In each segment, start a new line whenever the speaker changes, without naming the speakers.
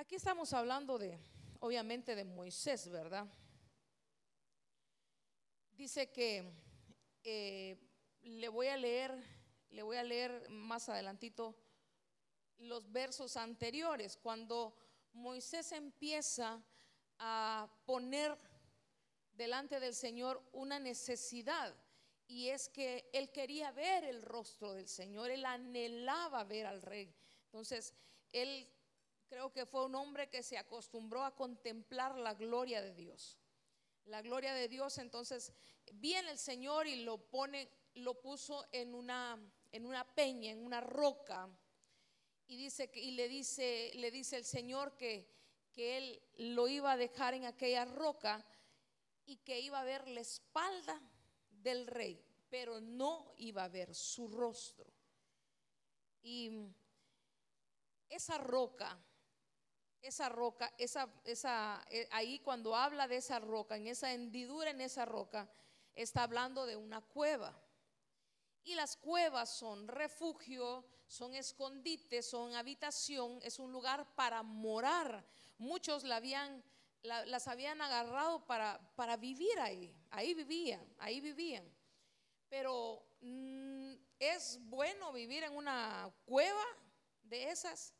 Aquí estamos hablando de, obviamente, de Moisés, ¿verdad? Dice que eh, le voy a leer, le voy a leer más adelantito los versos anteriores, cuando Moisés empieza a poner delante del Señor una necesidad y es que él quería ver el rostro del Señor, él anhelaba ver al rey. Entonces, él creo que fue un hombre que se acostumbró a contemplar la gloria de Dios. La gloria de Dios, entonces viene el Señor y lo pone, lo puso en una, en una peña, en una roca. Y dice y le dice, le dice el Señor que, que él lo iba a dejar en aquella roca y que iba a ver la espalda del rey, pero no iba a ver su rostro. Y esa roca, esa roca, esa, esa, eh, ahí cuando habla de esa roca, en esa hendidura en esa roca, está hablando de una cueva. Y las cuevas son refugio, son escondites, son habitación, es un lugar para morar. Muchos la habían las habían agarrado para, para, vivir ahí, ahí vivían, ahí vivían. Pero mm, es bueno vivir en una cueva de esas.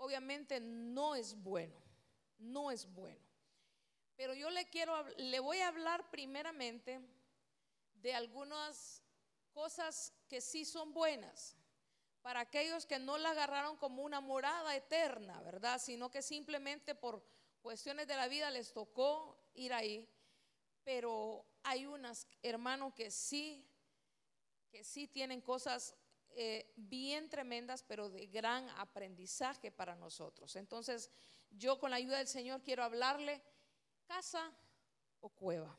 Obviamente no es bueno, no es bueno. Pero yo le quiero, le voy a hablar primeramente de algunas cosas que sí son buenas para aquellos que no la agarraron como una morada eterna, ¿verdad? Sino que simplemente por cuestiones de la vida les tocó ir ahí, pero hay unas hermanos que sí, que sí tienen cosas eh, bien tremendas, pero de gran aprendizaje para nosotros. Entonces, yo con la ayuda del Señor quiero hablarle casa o cueva.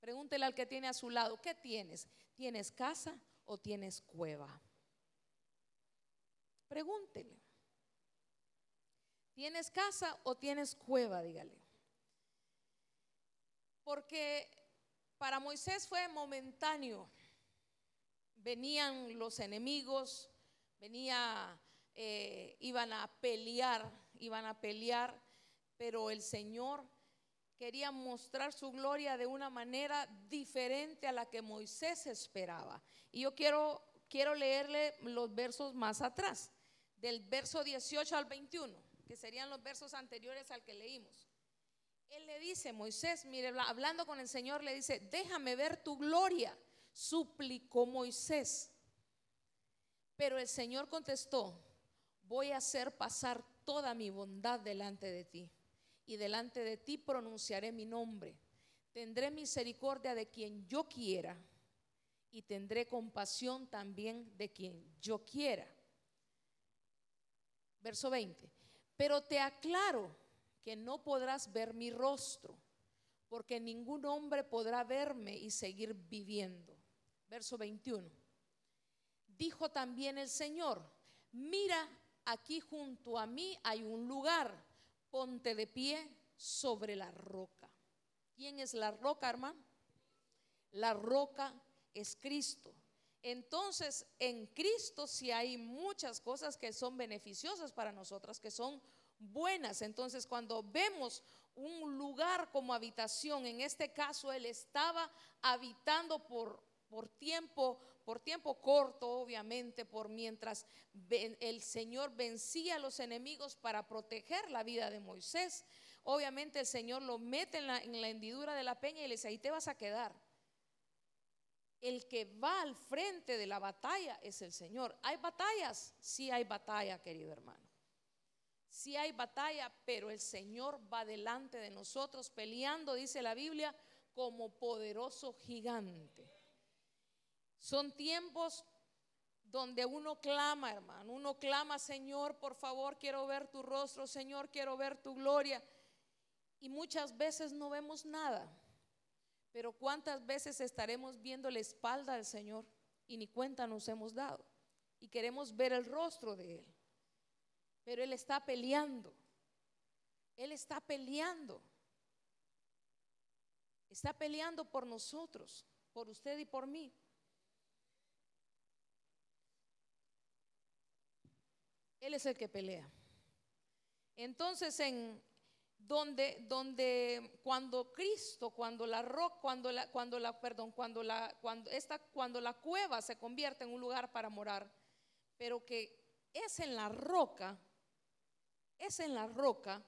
Pregúntele al que tiene a su lado, ¿qué tienes? ¿Tienes casa o tienes cueva? Pregúntele. ¿Tienes casa o tienes cueva? Dígale. Porque para Moisés fue momentáneo. Venían los enemigos, venía, eh, iban a pelear, iban a pelear, pero el Señor quería mostrar su gloria de una manera diferente a la que Moisés esperaba. Y yo quiero, quiero leerle los versos más atrás, del verso 18 al 21 que serían los versos anteriores al que leímos. Él le dice, Moisés, mire, hablando con el Señor, le dice, déjame ver tu gloria, suplicó Moisés. Pero el Señor contestó, voy a hacer pasar toda mi bondad delante de ti, y delante de ti pronunciaré mi nombre. Tendré misericordia de quien yo quiera, y tendré compasión también de quien yo quiera. Verso 20. Pero te aclaro que no podrás ver mi rostro, porque ningún hombre podrá verme y seguir viviendo. Verso 21. Dijo también el Señor, mira, aquí junto a mí hay un lugar, ponte de pie sobre la roca. ¿Quién es la roca, hermano? La roca es Cristo. Entonces, en Cristo sí hay muchas cosas que son beneficiosas para nosotras, que son buenas. Entonces, cuando vemos un lugar como habitación, en este caso él estaba habitando por, por tiempo, por tiempo corto, obviamente, por mientras el Señor vencía a los enemigos para proteger la vida de Moisés. Obviamente el Señor lo mete en la, en la hendidura de la peña y le dice, ahí te vas a quedar el que va al frente de la batalla es el Señor. ¿Hay batallas? Sí hay batalla, querido hermano. Sí hay batalla, pero el Señor va delante de nosotros peleando, dice la Biblia, como poderoso gigante. Son tiempos donde uno clama, hermano, uno clama, Señor, por favor, quiero ver tu rostro, Señor, quiero ver tu gloria. Y muchas veces no vemos nada. Pero ¿cuántas veces estaremos viendo la espalda del Señor y ni cuenta nos hemos dado? Y queremos ver el rostro de Él. Pero Él está peleando. Él está peleando. Está peleando por nosotros, por usted y por mí. Él es el que pelea. Entonces, en donde, donde cuando Cristo, cuando la roca, cuando la, cuando la, perdón, cuando la, cuando esta, cuando la cueva se convierte en un lugar para morar, pero que es en la roca, es en la roca,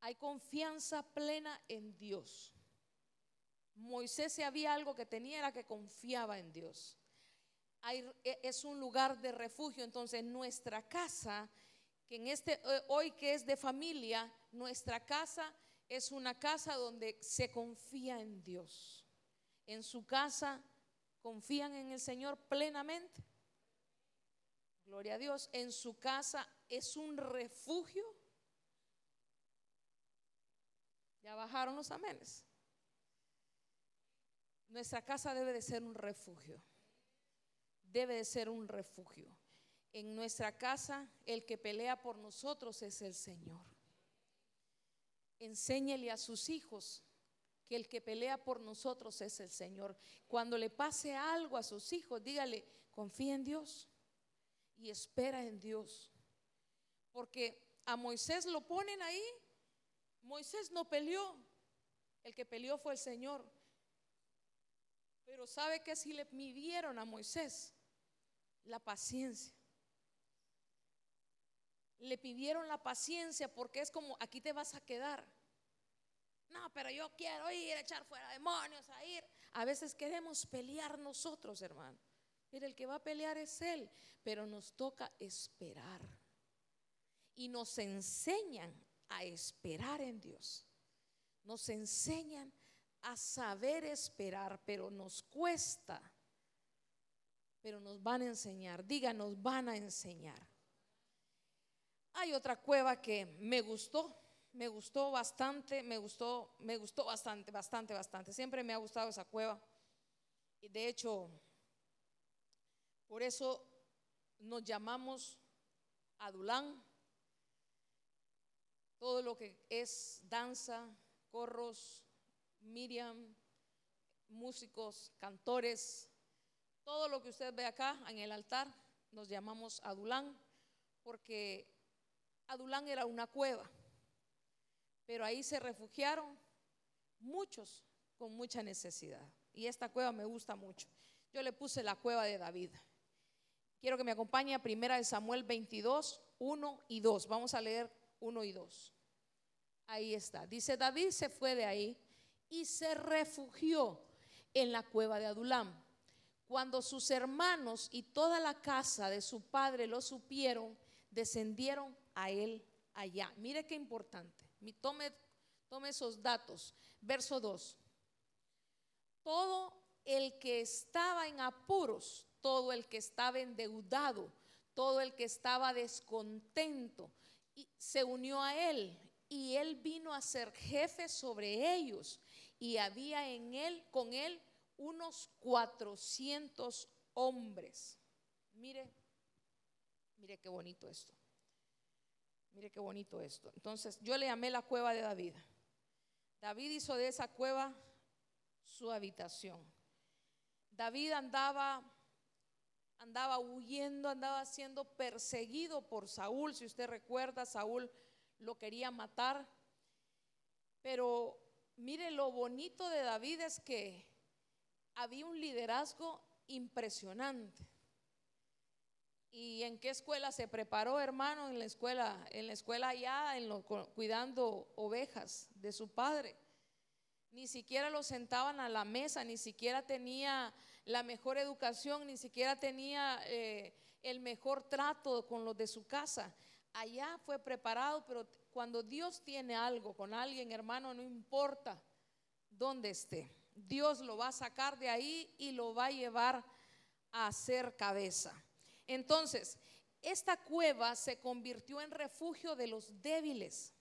hay confianza plena en Dios. Moisés si había algo que tenía era que confiaba en Dios. E, es un lugar de refugio, entonces nuestra casa, que en este eh, hoy que es de familia, nuestra casa es una casa donde se confía en Dios. En su casa confían en el Señor plenamente. Gloria a Dios. En su casa es un refugio. Ya bajaron los amenes. Nuestra casa debe de ser un refugio. Debe de ser un refugio. En nuestra casa el que pelea por nosotros es el Señor. Enséñele a sus hijos que el que pelea por nosotros es el Señor. Cuando le pase algo a sus hijos, dígale, confía en Dios y espera en Dios. Porque a Moisés lo ponen ahí. Moisés no peleó. El que peleó fue el Señor. Pero sabe que si le midieron a Moisés la paciencia. Le pidieron la paciencia porque es como, aquí te vas a quedar. No, pero yo quiero ir a echar fuera demonios, a ir. A veces queremos pelear nosotros, hermano. Mira, el que va a pelear es Él, pero nos toca esperar. Y nos enseñan a esperar en Dios. Nos enseñan a saber esperar, pero nos cuesta. Pero nos van a enseñar, diga, nos van a enseñar. Hay otra cueva que me gustó, me gustó bastante, me gustó, me gustó bastante, bastante, bastante. Siempre me ha gustado esa cueva. Y de hecho, por eso nos llamamos Adulán. Todo lo que es danza, corros, Miriam, músicos, cantores, todo lo que usted ve acá en el altar, nos llamamos Adulán, porque Adulán era una cueva, pero ahí se refugiaron muchos con mucha necesidad. Y esta cueva me gusta mucho. Yo le puse la cueva de David. Quiero que me acompañe a primera de Samuel 22, 1 y 2. Vamos a leer 1 y 2. Ahí está. Dice, David se fue de ahí y se refugió en la cueva de Adulam. Cuando sus hermanos y toda la casa de su padre lo supieron, descendieron a él allá. Mire qué importante. Tome, tome esos datos. Verso 2. Todo el que estaba en apuros, todo el que estaba endeudado, todo el que estaba descontento, se unió a él y él vino a ser jefe sobre ellos y había en él, con él, unos 400 hombres. Mire, mire qué bonito esto. Mire qué bonito esto. Entonces, yo le llamé la cueva de David. David hizo de esa cueva su habitación. David andaba andaba huyendo, andaba siendo perseguido por Saúl, si usted recuerda, Saúl lo quería matar. Pero mire lo bonito de David es que había un liderazgo impresionante. ¿Y en qué escuela se preparó, hermano? En la escuela, en la escuela ya, en lo, cuidando ovejas de su padre. Ni siquiera lo sentaban a la mesa, ni siquiera tenía la mejor educación, ni siquiera tenía eh, el mejor trato con los de su casa. Allá fue preparado, pero cuando Dios tiene algo con alguien, hermano, no importa dónde esté. Dios lo va a sacar de ahí y lo va a llevar a ser cabeza. Entonces, esta cueva se convirtió en refugio de los débiles.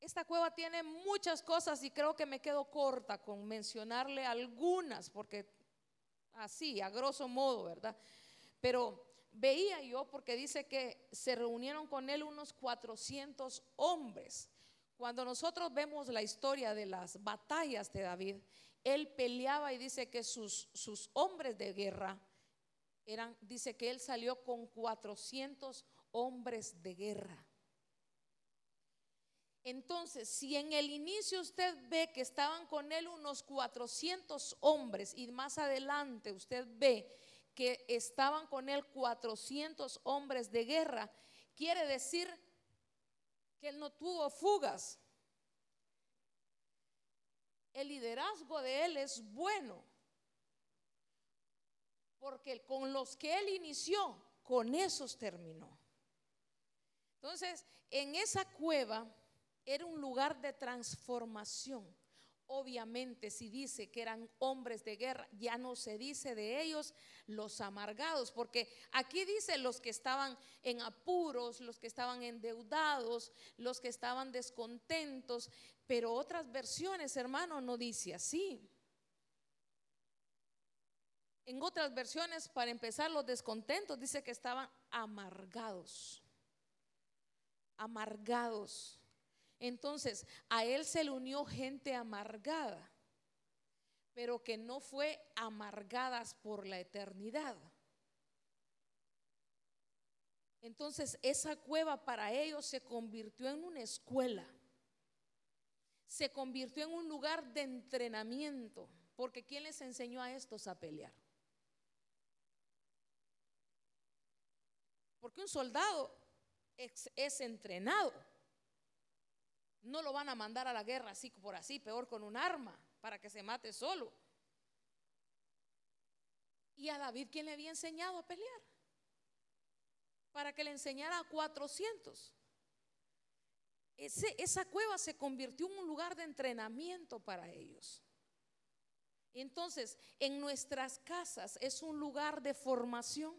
Esta cueva tiene muchas cosas y creo que me quedo corta con mencionarle algunas, porque así, a grosso modo, ¿verdad? Pero veía yo, porque dice que se reunieron con él unos 400 hombres. Cuando nosotros vemos la historia de las batallas de David, él peleaba y dice que sus, sus hombres de guerra eran, dice que él salió con 400 hombres de guerra. Entonces, si en el inicio usted ve que estaban con él unos 400 hombres y más adelante usted ve que estaban con él 400 hombres de guerra, quiere decir que él no tuvo fugas. El liderazgo de él es bueno, porque con los que él inició, con esos terminó. Entonces, en esa cueva era un lugar de transformación. Obviamente, si dice que eran hombres de guerra, ya no se dice de ellos los amargados, porque aquí dice los que estaban en apuros, los que estaban endeudados, los que estaban descontentos, pero otras versiones, hermano, no dice así. En otras versiones, para empezar, los descontentos dice que estaban amargados. Amargados. Entonces, a él se le unió gente amargada, pero que no fue amargadas por la eternidad. Entonces, esa cueva para ellos se convirtió en una escuela, se convirtió en un lugar de entrenamiento, porque ¿quién les enseñó a estos a pelear? Porque un soldado es, es entrenado. No lo van a mandar a la guerra así por así, peor con un arma, para que se mate solo. ¿Y a David quién le había enseñado a pelear? Para que le enseñara a 400. esa cueva se convirtió en un lugar de entrenamiento para ellos. Entonces, en nuestras casas es un lugar de formación.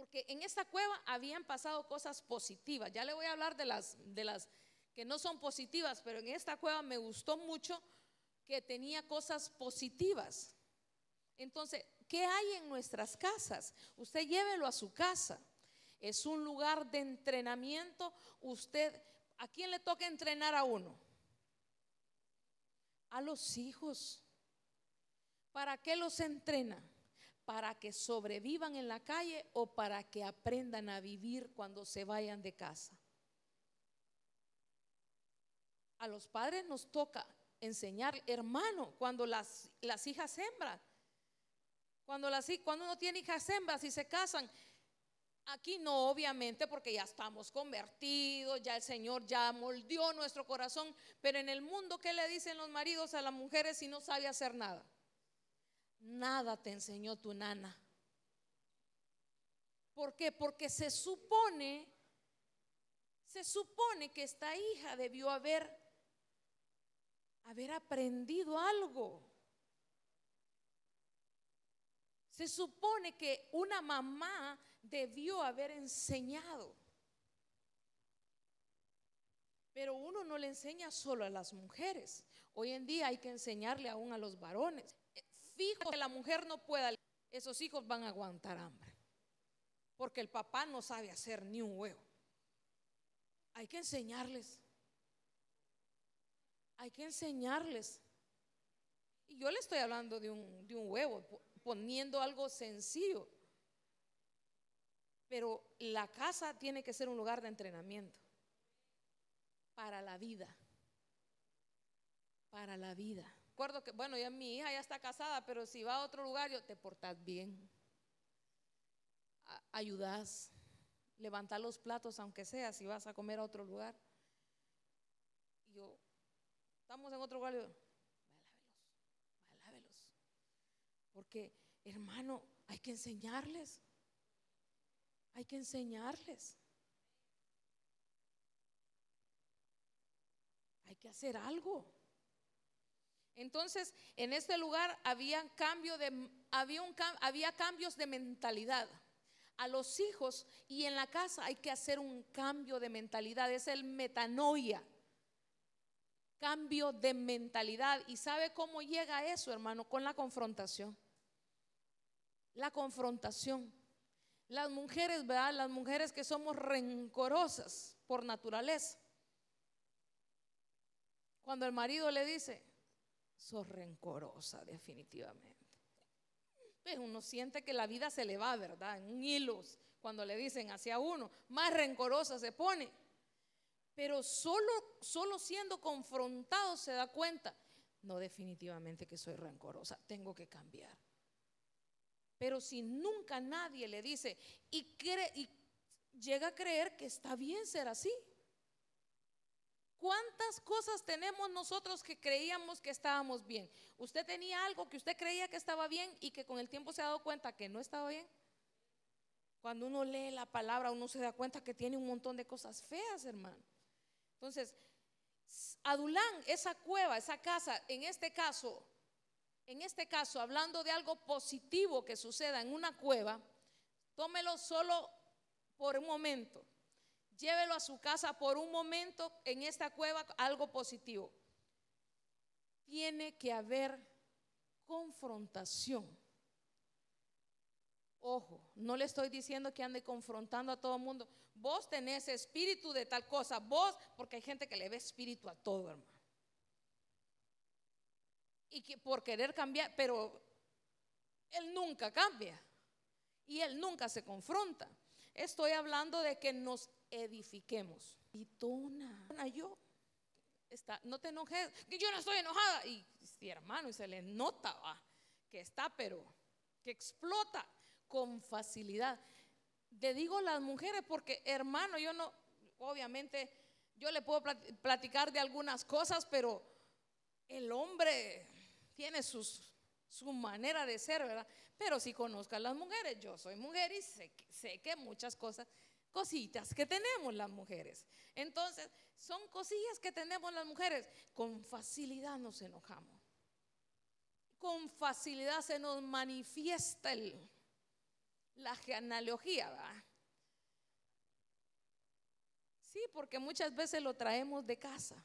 Porque en esta cueva habían pasado cosas positivas. Ya le voy a hablar de las, de las que no son positivas, pero en esta cueva me gustó mucho que tenía cosas positivas. Entonces, ¿qué hay en nuestras casas? Usted llévelo a su casa. Es un lugar de entrenamiento. Usted, ¿a quién le toca entrenar a uno? A los hijos. ¿Para qué los entrena? Para que sobrevivan en la calle o para que aprendan a vivir cuando se vayan de casa. A los padres nos toca enseñar, hermano, cuando las, las hijas hembras, cuando, las, cuando uno tiene hijas hembras y se casan, Aquí no, obviamente, porque ya estamos convertidos, ya el Señor ya moldeó nuestro corazón, pero en el mundo, ¿qué le dicen los maridos a las mujeres si no sabe hacer nada? Nada te enseñó tu nana. ¿Por qué? Porque se supone, se supone que esta hija debió haber, haber aprendido algo. Se supone que una mamá debió haber enseñado. Pero uno no le enseña solo a las mujeres. Hoy en día hay que enseñarle aún a los varones fijo que la mujer no pueda, esos hijos van a aguantar hambre. Porque el papá no sabe hacer ni un huevo. Hay que enseñarles. Hay que enseñarles. Y yo le estoy hablando de un, de un huevo, poniendo algo sencillo. Pero la casa tiene que ser un lugar de entrenamiento para la vida. Para la vida que, bueno, ya mi hija ya está casada, pero si va a otro lugar, yo te portas bien. ayudas, levantar los platos, aunque sea, si vas a comer a otro lugar. Y yo, estamos en otro lugar, yo, lávelos, Porque, hermano, hay que enseñarles. Hay que enseñarles. Hay que hacer algo. Entonces, en este lugar había, de, había, había cambios de mentalidad. A los hijos y en la casa hay que hacer un cambio de mentalidad. Es el metanoia. Cambio de mentalidad. ¿Y sabe cómo llega eso, hermano? Con la confrontación. La confrontación. Las mujeres, ¿verdad? Las mujeres que somos rencorosas por naturaleza. Cuando el marido le dice, sos rencorosa definitivamente. Pues uno siente que la vida se le va, ¿verdad? En un hilo, cuando le dicen hacia uno, más rencorosa se pone. Pero solo, solo siendo confrontado se da cuenta, no definitivamente que soy rencorosa, tengo que cambiar. Pero si nunca nadie le dice y, y llega a creer que está bien ser así. ¿Cuántas cosas tenemos nosotros que creíamos que estábamos bien? ¿Usted tenía algo que usted creía que estaba bien y que con el tiempo se ha dado cuenta que no estaba bien? Cuando uno lee la palabra, uno se da cuenta que tiene un montón de cosas feas, hermano. Entonces, Adulán, esa cueva, esa casa, en este caso, en este caso, hablando de algo positivo que suceda en una cueva, tómelo solo por un momento. Llévelo a su casa por un momento en esta cueva, algo positivo. Tiene que haber confrontación. Ojo, no le estoy diciendo que ande confrontando a todo el mundo. Vos tenés espíritu de tal cosa, vos, porque hay gente que le ve espíritu a todo, hermano. Y que por querer cambiar, pero él nunca cambia. Y él nunca se confronta. Estoy hablando de que nos edifiquemos. Y tona, yo. Está, no te enojes, que yo no estoy enojada. Y si hermano, y se le nota que está, pero que explota con facilidad. Le digo las mujeres porque, hermano, yo no, obviamente, yo le puedo platicar de algunas cosas, pero el hombre tiene sus, su manera de ser, ¿verdad? Pero si conozco a las mujeres, yo soy mujer y sé, sé que muchas cosas, cositas que tenemos las mujeres. Entonces, son cosillas que tenemos las mujeres. Con facilidad nos enojamos. Con facilidad se nos manifiesta el, la genealogía, ¿verdad? Sí, porque muchas veces lo traemos de casa.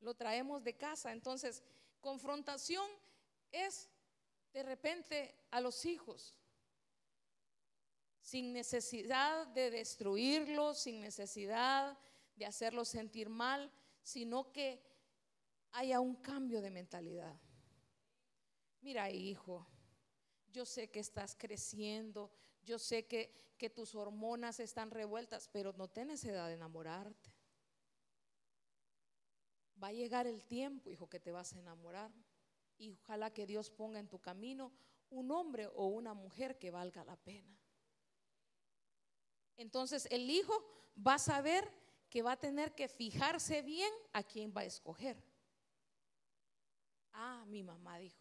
Lo traemos de casa. Entonces, confrontación es de repente a los hijos, sin necesidad de destruirlos, sin necesidad de hacerlos sentir mal, sino que haya un cambio de mentalidad. Mira, hijo, yo sé que estás creciendo, yo sé que, que tus hormonas están revueltas, pero no tienes edad de enamorarte. Va a llegar el tiempo, hijo, que te vas a enamorar y ojalá que Dios ponga en tu camino un hombre o una mujer que valga la pena. Entonces el hijo va a saber que va a tener que fijarse bien a quién va a escoger. Ah, mi mamá dijo.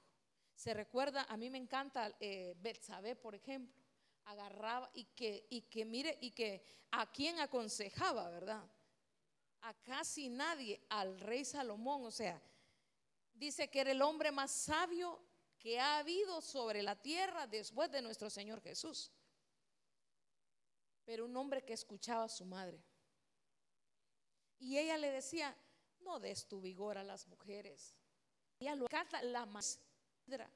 Se recuerda, a mí me encanta eh, Betsabé, por ejemplo. Agarraba y que, y que mire, y que a quién aconsejaba, ¿verdad? A casi nadie, al rey Salomón, o sea, dice que era el hombre más sabio que ha habido sobre la tierra después de nuestro Señor Jesús. Pero un hombre que escuchaba a su madre. Y ella le decía, no des tu vigor a las mujeres. Ella lo canta la manera.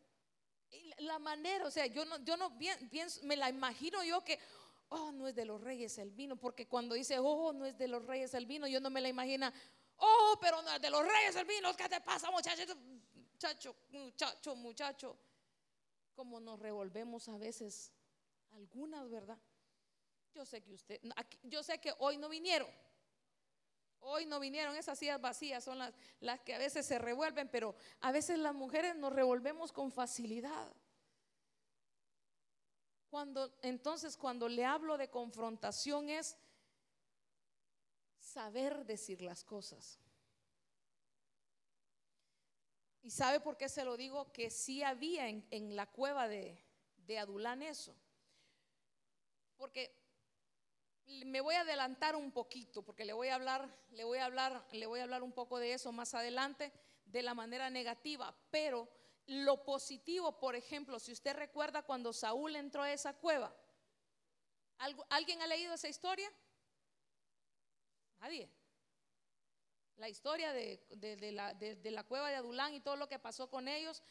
La manera, o sea, yo no, yo no pienso, me la imagino yo que, oh, no es de los reyes el vino, porque cuando dice, oh, no es de los reyes el vino, yo no me la imagino, Oh, pero no, de los reyes el vino, ¿qué te pasa, muchacho? Muchacho, muchacho, muchacho. Como nos revolvemos a veces, algunas, ¿verdad? Yo sé que usted, yo sé que hoy no vinieron. Hoy no vinieron, esas sillas vacías son las, las que a veces se revuelven, pero a veces las mujeres nos revolvemos con facilidad. Cuando entonces cuando le hablo de confrontación es saber decir las cosas. ¿Y sabe por qué se lo digo? Que sí había en, la cueva de, de Adulán eso. Porque me voy a adelantar un poquito, porque le voy a hablar, le voy a hablar, le voy a hablar un poco de eso más adelante, de la manera negativa. Pero lo positivo, por ejemplo, si usted recuerda cuando Saúl entró a esa cueva, ¿alguien ha leído esa historia? Nadie. La historia de, la, de la cueva de Adulán y todo lo que pasó con ellos.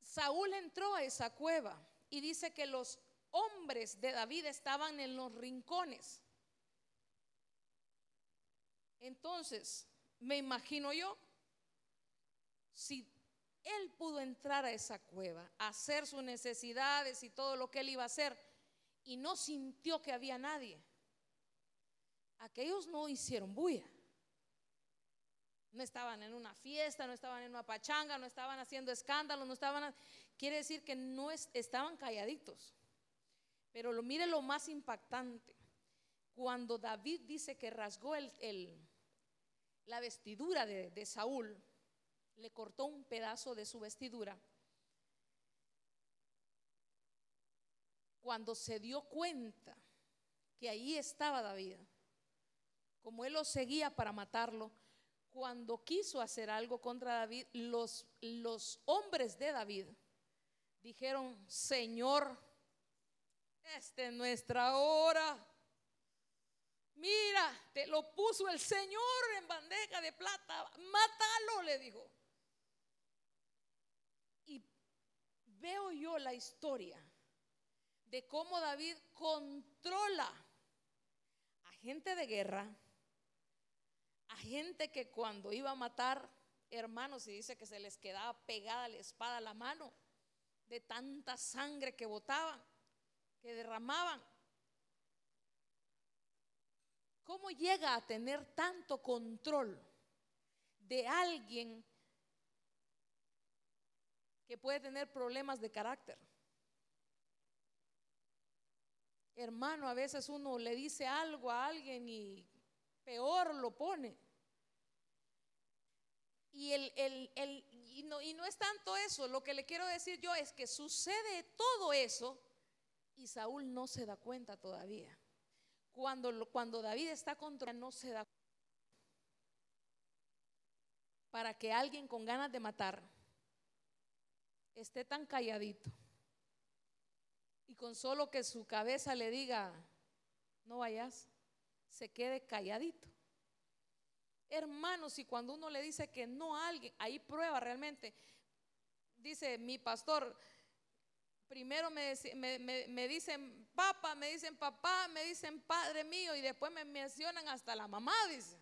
Saúl entró a esa cueva y dice que los hombres de David estaban en los rincones. Entonces, me imagino yo, si él pudo entrar a esa cueva, hacer sus necesidades y todo lo que él iba a hacer, y no sintió que había nadie, aquellos no hicieron bulla. No estaban en una fiesta, no estaban en una pachanga, no estaban haciendo escándalos, no estaban... Quiere decir que no estaban calladitos. Pero lo mire lo más impactante. Cuando David dice que rasgó el, la vestidura de, de Saúl, le cortó un pedazo de su vestidura. Cuando se dio cuenta que ahí estaba David, como él lo seguía para matarlo, cuando quiso hacer algo contra David, los, los hombres de David dijeron, Señor, esta es nuestra hora. Mira, te lo puso el Señor en bandeja de plata. Mátalo, le dijo. Y veo yo la historia de cómo David controla a gente de guerra, a gente que cuando iba a matar hermanos y dice que se les quedaba pegada la espada a la mano de tanta sangre que botaban, que derramaban. ¿Cómo llega a tener tanto control de alguien que puede tener problemas de carácter? Hermano, a veces uno le dice algo a alguien y peor lo pone. Y, el, el, y, no, y no es tanto eso, lo que le quiero decir yo es que sucede todo eso y Saúl no se da cuenta todavía. Cuando, cuando David está contra no se da cuenta. Para que alguien con ganas de matar esté tan calladito y con solo que su cabeza le diga, no vayas, se quede calladito. Hermanos, y cuando uno le dice que no a alguien, ahí prueba realmente. Dice mi pastor, primero me, dicen papá, me dicen papá, me dicen padre mío y después me mencionan hasta la mamá, dice.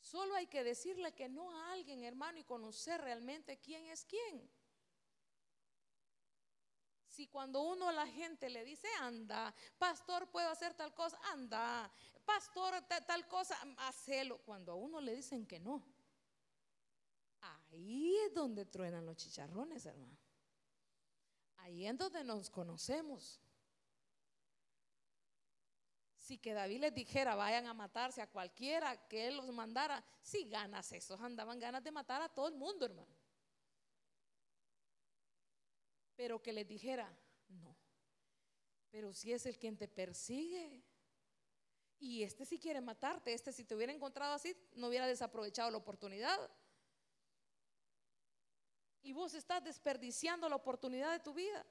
Solo hay que decirle que no a alguien, hermano, y conocer realmente quién es quién. Si cuando uno a la gente le dice, anda, pastor, puedo hacer tal cosa, anda, pastor, tal, cosa, hacelo. Cuando a uno le dicen que no, ahí es donde truenan los chicharrones, hermano. Ahí es donde nos conocemos. Si que David les dijera, vayan a matarse a cualquiera, que él los mandara, si ganas esos andaban ganas de matar a todo el mundo, hermano pero que les dijera, no, pero si es el quien te persigue. Y este si quiere matarte, este si te hubiera encontrado así, no hubiera desaprovechado la oportunidad. Y vos estás desperdiciando la oportunidad de tu vida.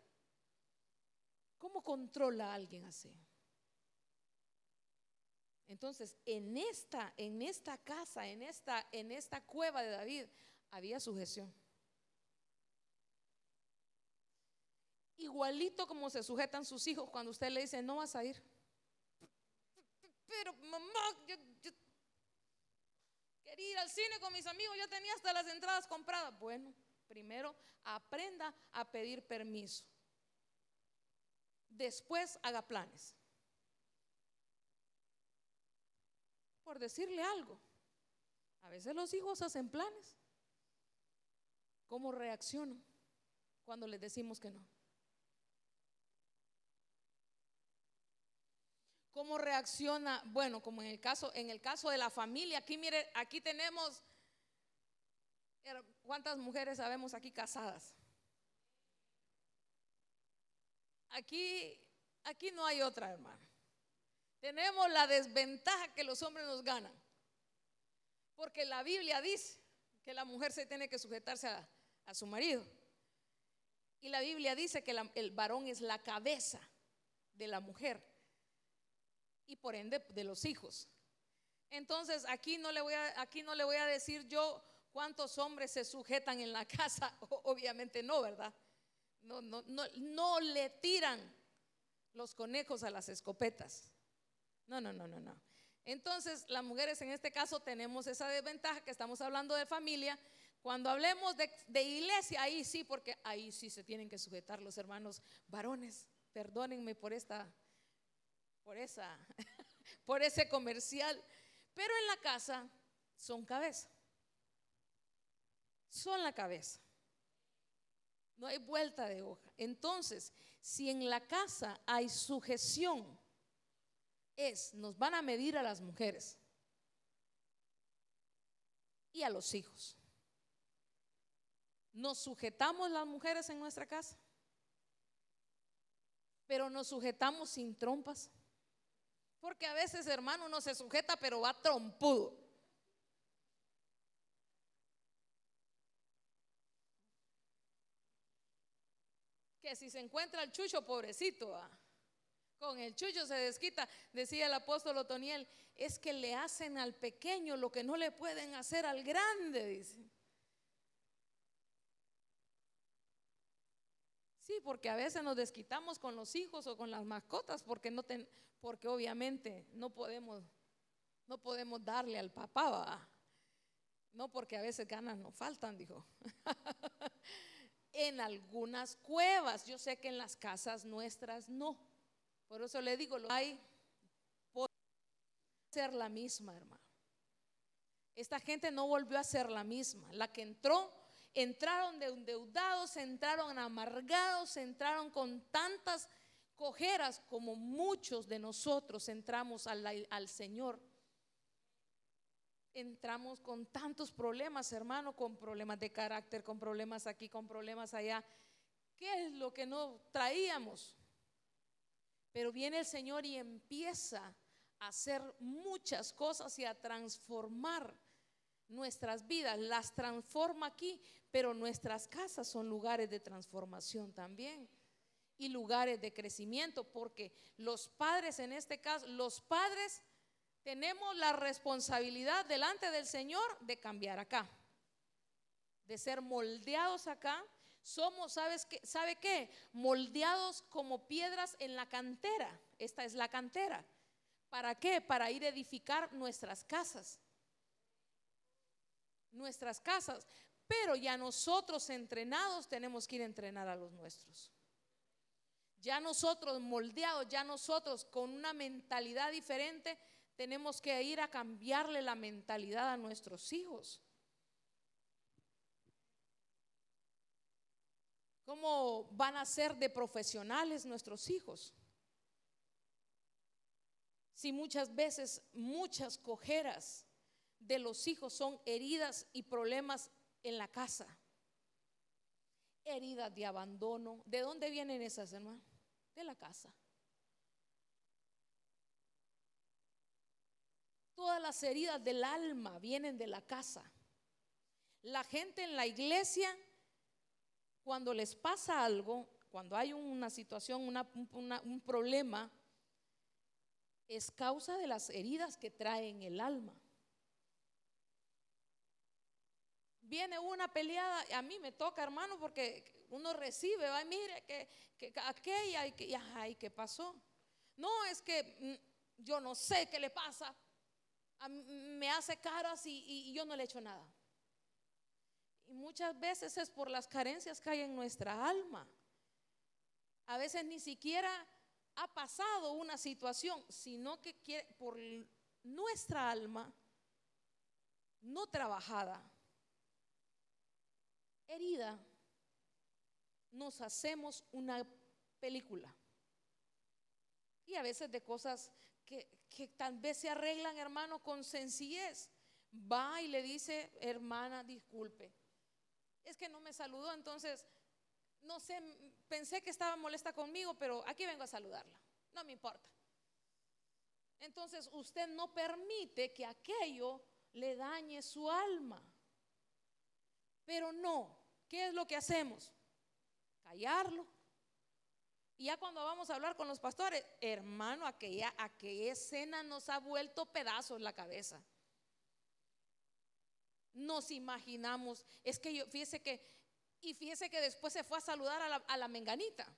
¿Cómo controla a alguien así? Entonces, en esta, en esta casa, en esta, en esta cueva de David, había sujeción. igualito como se sujetan sus hijos cuando usted le dice, no vas a ir. Pero mamá, yo, quería ir al cine con mis amigos, yo tenía hasta las entradas compradas. Bueno, primero aprenda a pedir permiso. Después haga planes. Por decirle algo, a veces los hijos hacen planes. ¿Cómo reaccionan cuando les decimos que no? ¿Cómo reacciona? Bueno, como en el caso, en el caso de la familia, aquí mire, aquí tenemos ¿cuántas mujeres sabemos aquí casadas? Aquí, aquí no hay otra, hermano. Tenemos la desventaja que los hombres nos ganan. Porque la Biblia dice que la mujer se tiene que sujetarse a, su marido. Y la Biblia dice que el varón es la cabeza de la mujer y por ende de los hijos. Entonces, aquí no le voy a, aquí no le voy a decir yo cuántos hombres se sujetan en la casa, obviamente no, ¿verdad? No, no, no, no le tiran los conejos a las escopetas. No, no, no, no, no. Entonces, las mujeres en este caso tenemos esa desventaja que estamos hablando de familia, Cuando hablemos de, iglesia, ahí sí, porque ahí sí se tienen que sujetar los hermanos varones. Perdónenme por esta, por esa, por ese comercial. Pero en la casa son cabeza. Son la cabeza. No hay vuelta de hoja. Entonces, si en la casa hay sujeción, es, nos van a medir a las mujeres y a los hijos. ¿Nos sujetamos las mujeres en nuestra casa? Pero nos sujetamos sin trompas. Porque a veces, hermano, uno se sujeta, pero va trompudo. Que si se encuentra el chucho, pobrecito, con el chucho se desquita, decía el apóstol Otoniel, es que le hacen al pequeño lo que no le pueden hacer al grande, dice. Sí, porque a veces nos desquitamos con los hijos o con las mascotas porque no porque obviamente no podemos no podemos darle al papá, No porque a veces ganas no faltan, dijo. en algunas cuevas, yo sé que en las casas nuestras no. Por eso le digo, lo hay ser la misma, hermano. Esta gente no volvió a ser la misma. La que entró entraron de endeudados, entraron amargados, entraron con tantas cojeras como muchos de nosotros entramos al Señor. Entramos con tantos problemas, hermano, con problemas de carácter, con problemas aquí, con problemas allá. ¿Qué es lo que no traíamos? Pero viene el Señor y empieza a hacer muchas cosas y a transformar nuestras vidas, las transforma aquí, pero nuestras casas son lugares de transformación también y lugares de crecimiento, porque los padres en este caso, los padres tenemos la responsabilidad delante del Señor de cambiar acá, de ser moldeados acá. Somos, ¿sabes qué? ¿Sabe qué? Moldeados como piedras en la cantera. Esta es la cantera. ¿Para qué? Para ir a edificar nuestras casas nuestras casas, pero ya nosotros entrenados tenemos que ir a entrenar a los nuestros. Ya nosotros moldeados, ya nosotros con una mentalidad diferente, tenemos que ir a cambiarle la mentalidad a nuestros hijos. ¿Cómo van a ser de profesionales nuestros hijos? Si muchas veces, muchas cojeras de los hijos son heridas y problemas en la casa. Heridas de abandono. ¿De dónde vienen esas, hermanos? De la casa. Todas las heridas del alma vienen de la casa. La gente en la iglesia, cuando les pasa algo, cuando hay una situación, un problema, es causa de las heridas que traen el alma. viene una peleada, a mí me toca, hermano, porque uno recibe, va, mire, que, que aquella, y, que, ay, ¿qué pasó? No, es que mm, yo no sé qué le pasa, me hace caras y, y yo no le echo nada. Y muchas veces es por las carencias que hay en nuestra alma. A veces ni siquiera ha pasado una situación, sino que quiere, por nuestra alma no trabajada herida, nos hacemos una película. Y a veces de cosas que, tal vez se arreglan, hermano, con sencillez. Va y le dice, hermana, disculpe. Es que no me saludó, entonces, no sé, pensé que estaba molesta conmigo, pero aquí vengo a saludarla. No me importa. Entonces, usted no permite que aquello le dañe su alma. Pero no, ¿qué es lo que hacemos? Callarlo. Y ya cuando vamos a hablar con los pastores, hermano, aquella, aquella escena nos ha vuelto pedazos la cabeza. Nos imaginamos, es que yo, fíjese que, y fíjese que después se fue a saludar a la, a la menganita.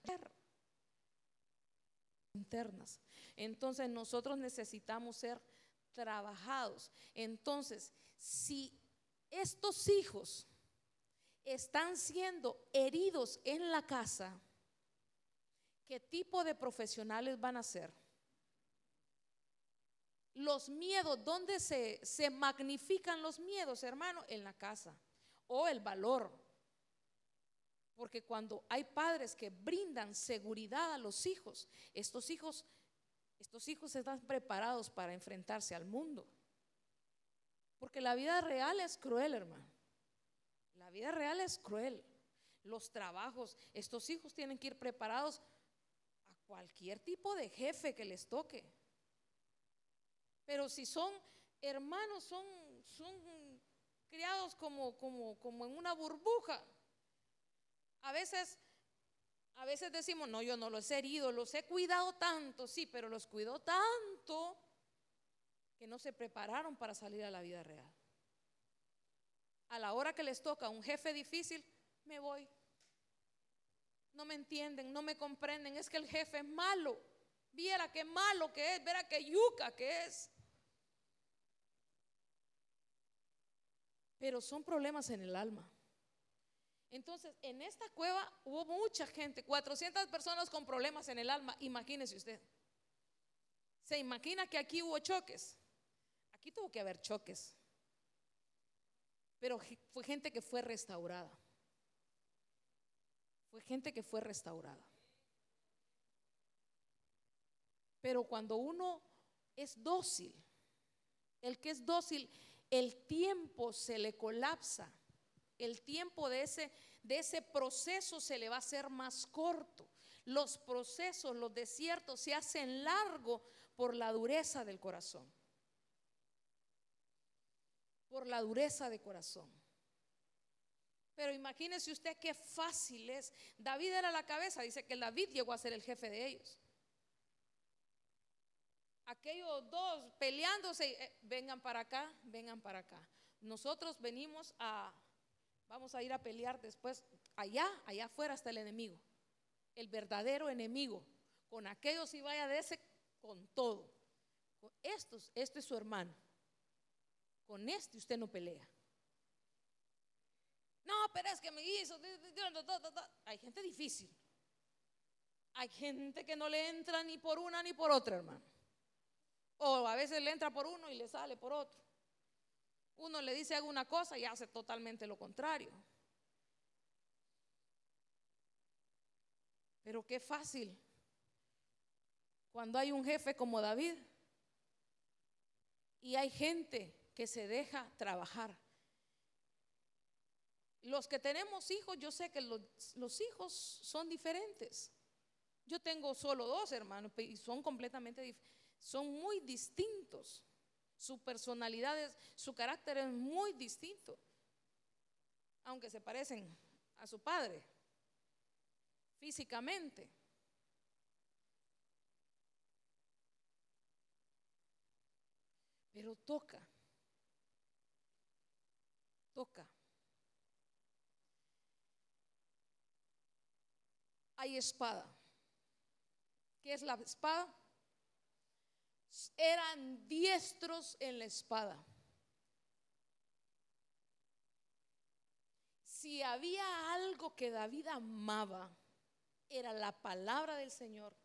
Internas. Entonces nosotros necesitamos ser trabajados. Entonces, si estos hijos están siendo heridos en la casa, ¿qué tipo de profesionales van a ser? Los miedos, ¿dónde se, se magnifican los miedos, hermano? En la casa. O el valor. Porque cuando hay padres que brindan seguridad a los hijos, estos hijos, estos hijos están preparados para enfrentarse al mundo. Porque la vida real es cruel, hermano. La vida real es cruel. Los trabajos, estos hijos tienen que ir preparados cualquier tipo de jefe que les toque. Pero si son hermanos, son, son criados como, como, como en una burbuja. A veces, a veces decimos, no, yo no los he herido, los he cuidado tanto, sí, pero los cuidó tanto que no se prepararon para salir a la vida real. A la hora que les toca un jefe difícil, me voy. No me entienden, no me comprenden, es que el jefe es malo. Viera qué malo que es, viera qué yuca que es. Pero son problemas en el alma. Entonces, en esta cueva hubo mucha gente, 400 personas con problemas en el alma, imagínese usted. ¿Se imagina que aquí hubo choques? Aquí tuvo que haber choques. Pero fue gente que fue restaurada. Fue gente que fue restaurada. Pero cuando uno es dócil, el que es dócil, el tiempo se le colapsa el tiempo de ese, de ese proceso se le va a hacer más corto. Los procesos, los desiertos se hacen largos por la dureza del corazón. Por la dureza de corazón. Pero imagínese usted qué fácil es. David era la cabeza, dice que David llegó a ser el jefe de ellos. Aquellos dos peleándose, eh, vengan para acá, vengan para acá. Nosotros venimos a Vamos a ir a pelear después. Allá, allá afuera está el enemigo. El verdadero enemigo. Con aquellos y vaya de ese, con todo. Con estos, este es su hermano. Con este usted no pelea. No, pero es que me hizo. Hay gente difícil. Hay gente que no le entra ni por una ni por otra, hermano. O a veces le entra por uno y le sale por otro. Uno le dice alguna cosa y hace totalmente lo contrario. Pero qué fácil cuando hay un jefe como David y hay gente que se deja trabajar. Los que tenemos hijos, yo sé que los, hijos son diferentes. Yo tengo solo dos hermanos y son completamente, son muy distintos. Su personalidad, es, su carácter es muy distinto, aunque se parecen a su padre físicamente. Pero toca, toca. Hay espada. ¿Qué es la espada? eran diestros en la espada. Si había algo que David amaba, era la palabra del Señor.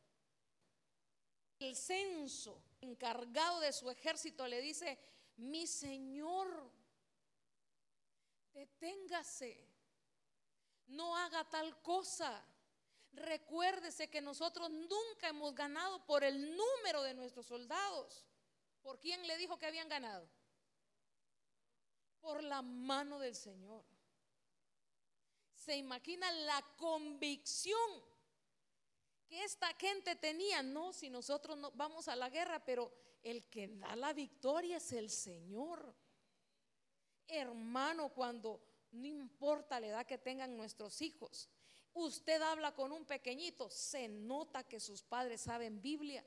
El censo encargado de su ejército le dice, mi Señor, deténgase, no haga tal cosa. Recuérdese que nosotros nunca hemos ganado por el número de nuestros soldados. ¿Por quién le dijo que habían ganado? Por la mano del Señor. Se imagina la convicción que esta gente tenía. No, si nosotros no vamos a la guerra, pero el que da la victoria es el Señor. Hermano, cuando no importa la edad que tengan nuestros hijos, Usted habla con un pequeñito, se nota que sus padres saben Biblia.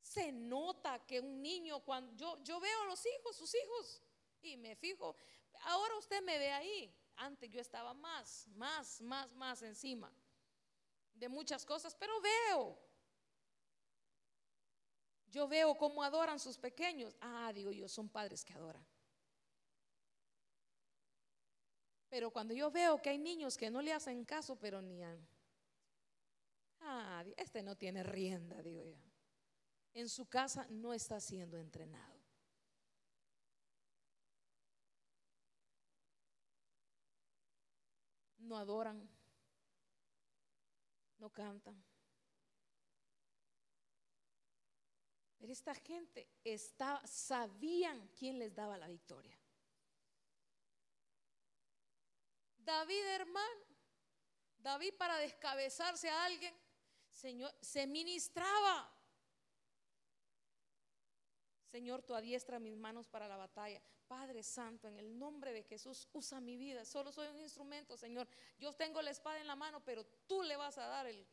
Se nota que un niño, cuando yo, yo veo a los hijos, sus hijos, y me fijo, ahora usted me ve ahí. Antes yo estaba más, más, más, más encima de muchas cosas, pero veo. Yo veo cómo adoran sus pequeños. Ah, digo yo, son padres que adoran. Pero cuando yo veo que hay niños que no le hacen caso, pero ni a... Ah, este no tiene rienda, digo yo. En su casa no está siendo entrenado. No adoran, no cantan. Pero esta gente está, sabían quién les daba la victoria. David, hermano, David para descabezarse a alguien, Señor, se ministraba. Señor, tú adiestra mis manos para la batalla. Padre Santo, en el nombre de Jesús, usa mi vida. Solo soy un instrumento, Señor. Yo tengo la espada en la mano, pero tú le vas a dar el...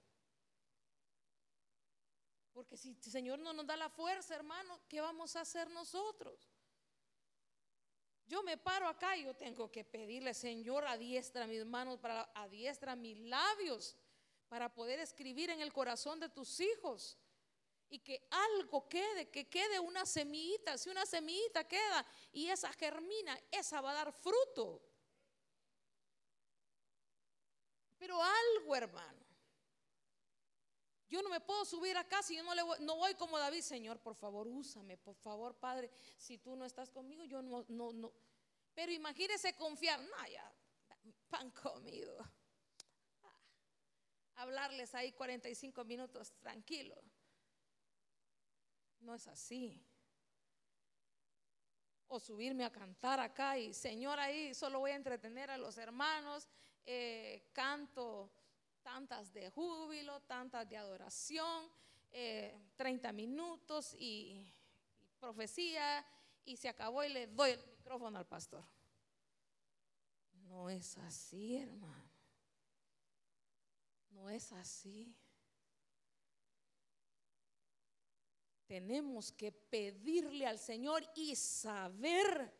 Porque si el Señor no nos da la fuerza, hermano, ¿qué vamos a hacer nosotros? Yo me paro acá y yo tengo que pedirle, Señor, adiestra mis manos, para, adiestra mis labios para poder escribir en el corazón de tus hijos. Y que algo quede, que quede una semillita. Si una semillita queda y esa germina, esa va a dar fruto. Pero algo, hermano. Yo no me puedo subir acá si yo no, le voy, no voy como David, Señor, por favor, úsame, por favor, Padre, si tú no estás conmigo, yo no, no, no. Pero imagínese confiar, no, ya, pan comido. hablarles ahí 45 minutos tranquilo. No es así. O subirme a cantar acá y, Señor, ahí solo voy a entretener a los hermanos, eh, canto tantas de júbilo, tantas de adoración, 30 eh, minutos y, profecía y se acabó y le doy el micrófono al pastor. No es así, hermano. No es así. Tenemos que pedirle al Señor y saber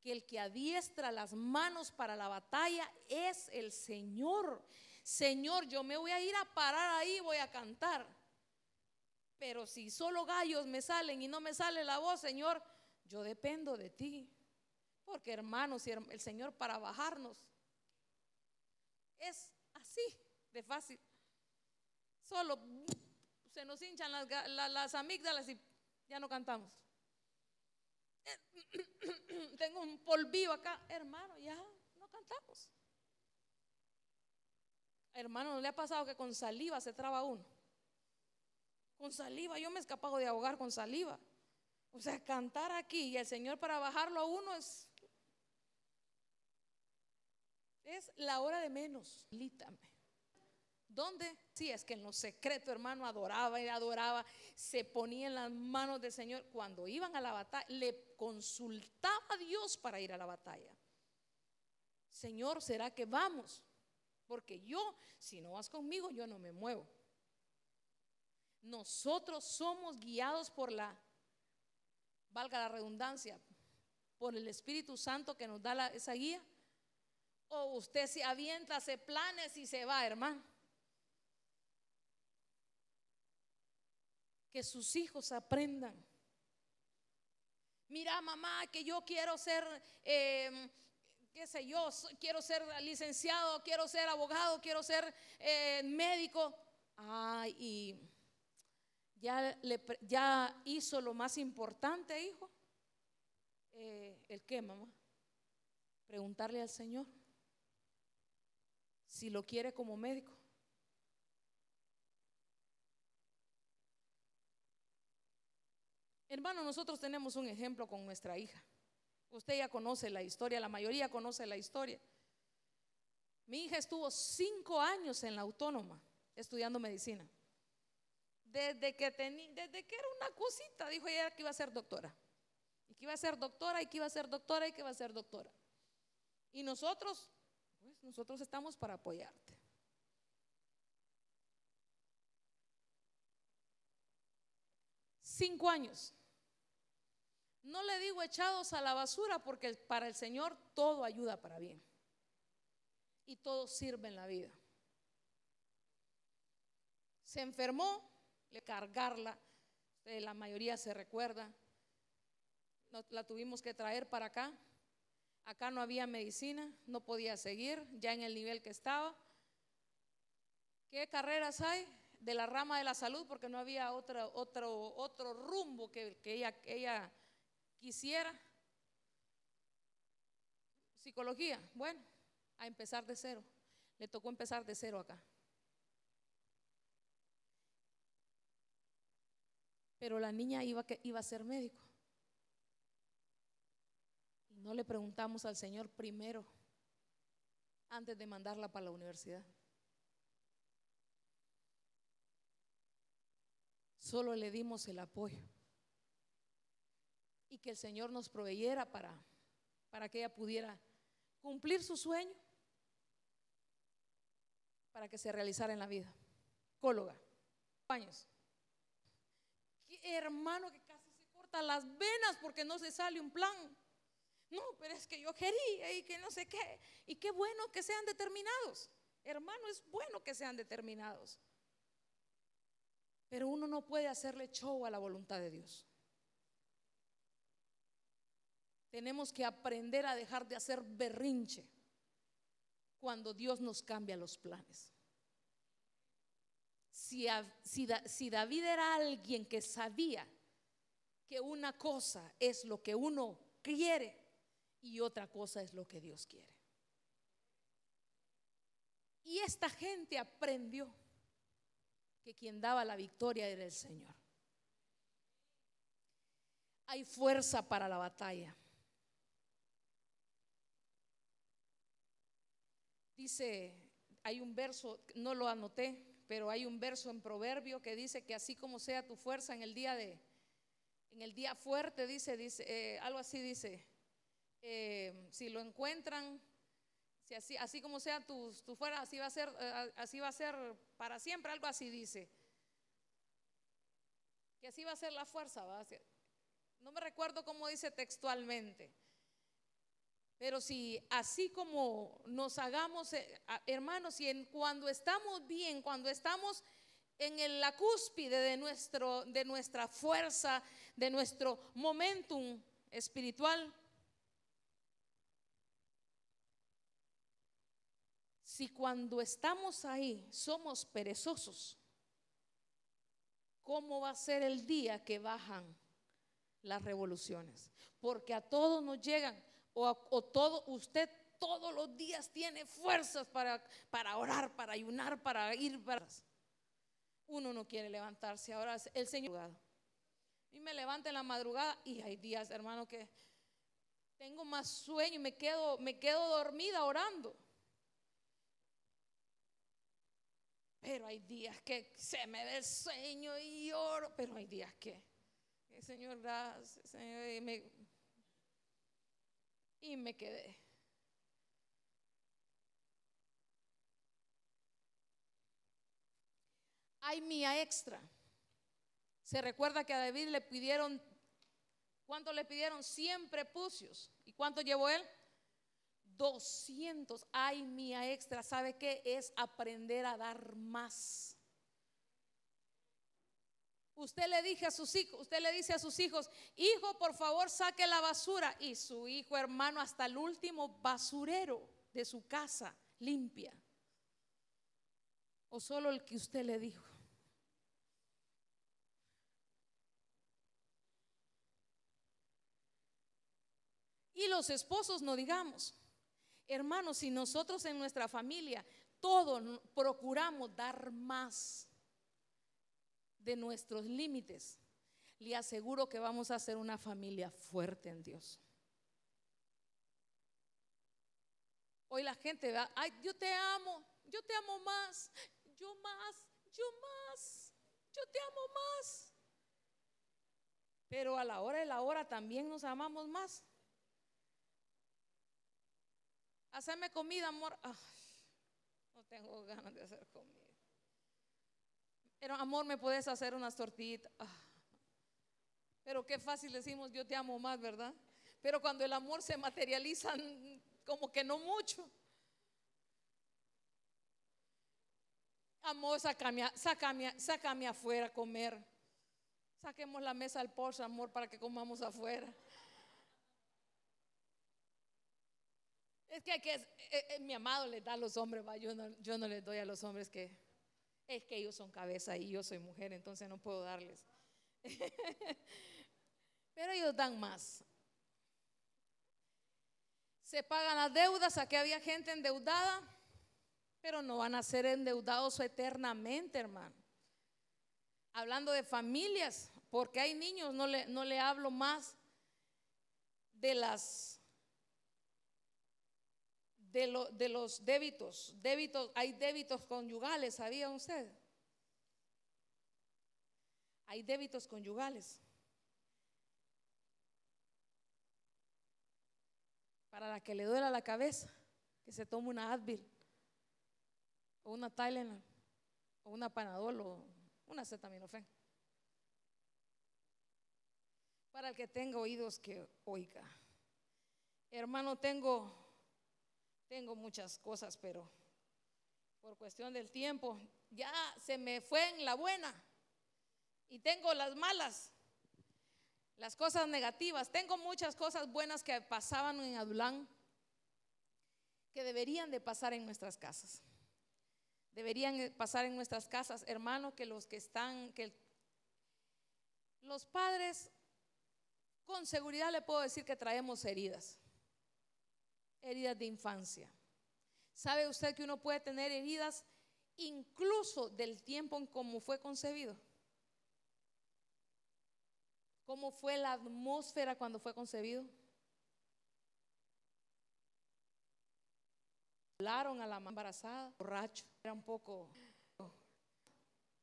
que el que adiestra las manos para la batalla es el Señor. Señor, yo me voy a ir a parar ahí, voy a cantar. Pero si solo gallos me salen y no me sale la voz, Señor, yo dependo de ti. Porque hermanos, el Señor para bajarnos es así de fácil. Solo se nos hinchan las, las amígdalas y ya no cantamos. Tengo un polvillo acá, hermano, ya no cantamos. Hermano, ¿no le ha pasado que con saliva se traba uno? Con saliva, yo me he escapado de ahogar con saliva. O sea, cantar aquí y el Señor para bajarlo a uno es es la hora de menos. Lítame. ¿Dónde? Sí, es que en lo secreto, hermano, adoraba y adoraba, se ponía en las manos del Señor. Cuando iban a la batalla, le consultaba a Dios para ir a la batalla. Señor, ¿será que vamos? Porque yo, si no vas conmigo, yo no me muevo. Nosotros somos guiados por la, valga la redundancia, por el Espíritu Santo que nos da esa guía. O usted se avienta, hace planes y se va, hermano. Que sus hijos aprendan. Mira, mamá, que yo quiero ser, em, qué sé yo, quiero ser licenciado, quiero ser abogado, quiero ser eh, médico. Ay, y ya, le, ya hizo lo más importante, hijo. Eh, ¿El qué, mamá? Preguntarle al Señor si lo quiere como médico. Hermano, nosotros tenemos un ejemplo con nuestra hija. Usted ya conoce la historia, la mayoría conoce la historia. Mi hija estuvo cinco años en la autónoma estudiando medicina. Desde que, desde que era una cosita, dijo ella que iba a ser doctora. Y que iba a ser doctora, y que iba a ser doctora, y que iba a ser doctora. Y nosotros pues nosotros estamos para apoyarte. Cinco años. No le digo echados a la basura porque para el Señor todo ayuda para bien. Y todo sirve en la vida. Se enfermó, le cargarla, la mayoría se recuerda, la tuvimos que traer para acá Acá no había medicina, no podía seguir ya en el nivel que estaba. ¿Qué carreras hay de la rama de la salud? Porque no había otro, otro, otro rumbo que, ella, ella quisiera. Psicología, bueno, a empezar de cero. Le tocó empezar de cero acá. Pero la niña iba, iba a ser médico. Y no le preguntamos al Señor primero, antes de mandarla para la universidad. Solo le dimos el apoyo. Y que el Señor nos proveyera para, para que ella pudiera cumplir su sueño, para que se realizara en la vida. Cóloga, años. hermano que casi se corta las venas porque no se sale un plan. No, pero es que yo quería y que no sé qué. Y qué bueno que sean determinados. Hermano, es bueno que sean determinados. Pero uno no puede hacerle show a la voluntad de Dios. Tenemos que aprender a dejar de hacer berrinche cuando Dios nos cambia los planes. Si, si, David era alguien que sabía que una cosa es lo que uno quiere y otra cosa es lo que Dios quiere. Y esta gente aprendió que quien daba la victoria era el Señor. Hay fuerza para la batalla. Dice, hay un verso, no lo anoté, pero hay un verso en Proverbio que dice que así como sea tu fuerza en el día de, en el día fuerte, dice, dice eh, algo así dice, eh, si lo encuentran, si así, así como sea tu, tu fuera, así va a ser, eh, así va a ser para siempre, algo así dice. Que así va a ser la fuerza, ¿va? No me recuerdo cómo dice textualmente. Pero si así como nos hagamos, eh, hermanos, y cuando estamos bien, cuando estamos en la cúspide de, nuestro, de nuestra fuerza, de nuestro momentum espiritual, Si cuando estamos ahí somos perezosos, ¿cómo va a ser el día que bajan las revoluciones? Porque a todos nos llegan, o, todo, usted todos los días tiene fuerzas para, para orar, para ayunar, para ir. Para... Uno no quiere levantarse. Ahora el Señor. Y me levanta en la madrugada y hay días, hermano, que tengo más sueño y me quedo, me quedo dormida orando. Pero hay días que se me el sueño y lloro, pero hay días que, Señor, gracias, Señor, me, y me quedé. Hay mía extra. Se recuerda que a David le pidieron, ¿cuánto le pidieron? 100 prepucios. ¿Y cuánto llevó él? 200, ay mía extra, ¿sabe qué? Es aprender a dar más. Usted le dije a sus hijos, usted le dice a sus hijos, hijo, por favor, saque la basura. Y su hijo hermano hasta el último basurero de su casa limpia. O solo el que usted le dijo. Y los esposos no digamos. Hermanos, si nosotros en nuestra familia todos procuramos dar más de nuestros límites, le aseguro que vamos a ser una familia fuerte en Dios. Hoy la gente va, ay, yo te amo, yo te amo más, yo más, yo más, yo te amo más. Pero a la hora de la hora también nos amamos más. Hacerme comida, amor. no tengo ganas de hacer comida. Pero amor, me puedes hacer unas tortillitas. Ah. Pero qué fácil decimos, yo te amo más, ¿verdad? Pero cuando el amor se materializa, como que no mucho. Amor, sácame, sácame, sácame afuera a comer. Saquemos la mesa al Porsche, amor, para que comamos afuera. Es que, que eh, eh, mi amado le da a los hombres, yo no, yo no les doy a los hombres que es que ellos son cabeza y yo soy mujer, entonces no puedo darles. Pero ellos dan más. Se pagan las deudas, aquí había gente endeudada, pero no van a ser endeudados eternamente, hermano. Hablando de familias, porque hay niños, no le, no le hablo más de las de, de los débitos, débitos, hay débitos conyugales, ¿sabía usted? Hay débitos conyugales. Para la que le duela la cabeza, que se tome una Advil, o una Tylenol, o una Panadol, o una acetaminofén. Para el que tenga oídos que oiga. Hermano, tengo tengo muchas cosas, pero por cuestión del tiempo ya se me fue en la buena y tengo las malas, las cosas negativas. Tengo muchas cosas buenas que pasaban en Adulán que deberían de pasar en nuestras casas. Deberían pasar en nuestras casas, hermano, que los que están, que los padres, con seguridad le puedo decir que traemos heridas heridas de infancia. ¿Sabe usted que uno puede tener heridas incluso del tiempo en cómo fue concebido? ¿Cómo fue la atmósfera cuando fue concebido? Hablaron a la embarazada, borracho, era un poco...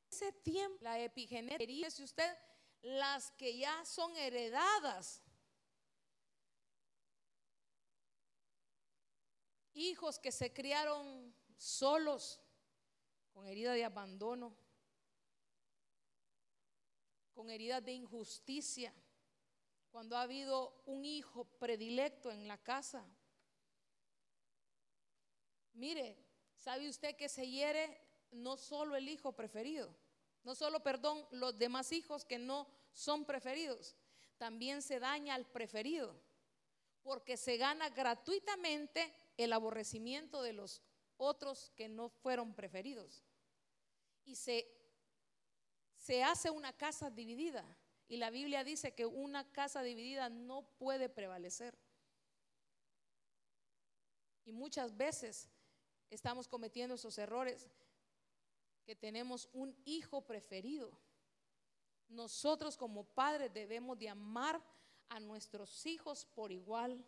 Ese tiempo, la epigenética, si usted, las que ya son heredadas hijos que se criaron solos, con heridas de abandono, con heridas de injusticia, cuando ha habido un hijo predilecto en la casa. Mire, ¿sabe usted que se hiere no solo el hijo preferido? No solo, perdón, los demás hijos que no son preferidos, también se daña al preferido, porque se gana gratuitamente el aborrecimiento de los otros que no fueron preferidos. Y se, se hace una casa dividida. Y la Biblia dice que una casa dividida no puede prevalecer. Y muchas veces estamos cometiendo esos errores que tenemos un hijo preferido. Nosotros como padres debemos de amar a nuestros hijos por igual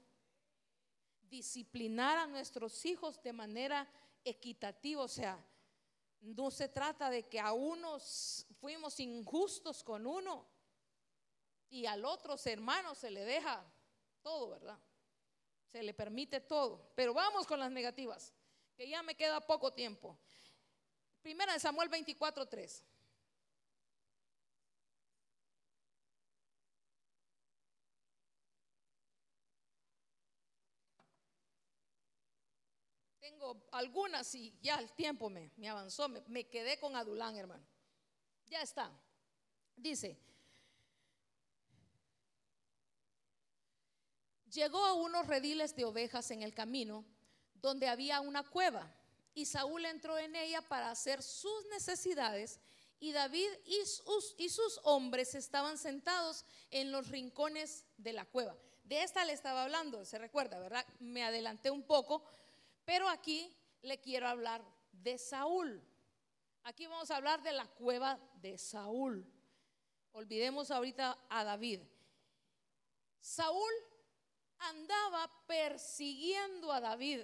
disciplinar a nuestros hijos de manera equitativa, o sea, no se trata de que a unos fuimos injustos con uno y al otro hermano se le deja todo, ¿verdad? Se le permite todo. Pero vamos con las negativas, que ya me queda poco tiempo. Primera de Samuel 24, 3. Algunas y ya el tiempo me, me avanzó, me, me quedé con Adulán, hermano. Ya está. Dice, llegó a unos rediles de ovejas en el camino donde había una cueva y Saúl entró en ella para hacer sus necesidades y David y sus, y sus, hombres estaban sentados en los rincones de la cueva. De esta le estaba hablando, se recuerda, ¿verdad? Me adelanté un poco, pero aquí le quiero hablar de Saúl. Aquí vamos a hablar de la cueva de Saúl. Olvidemos ahorita a David. Saúl andaba persiguiendo a David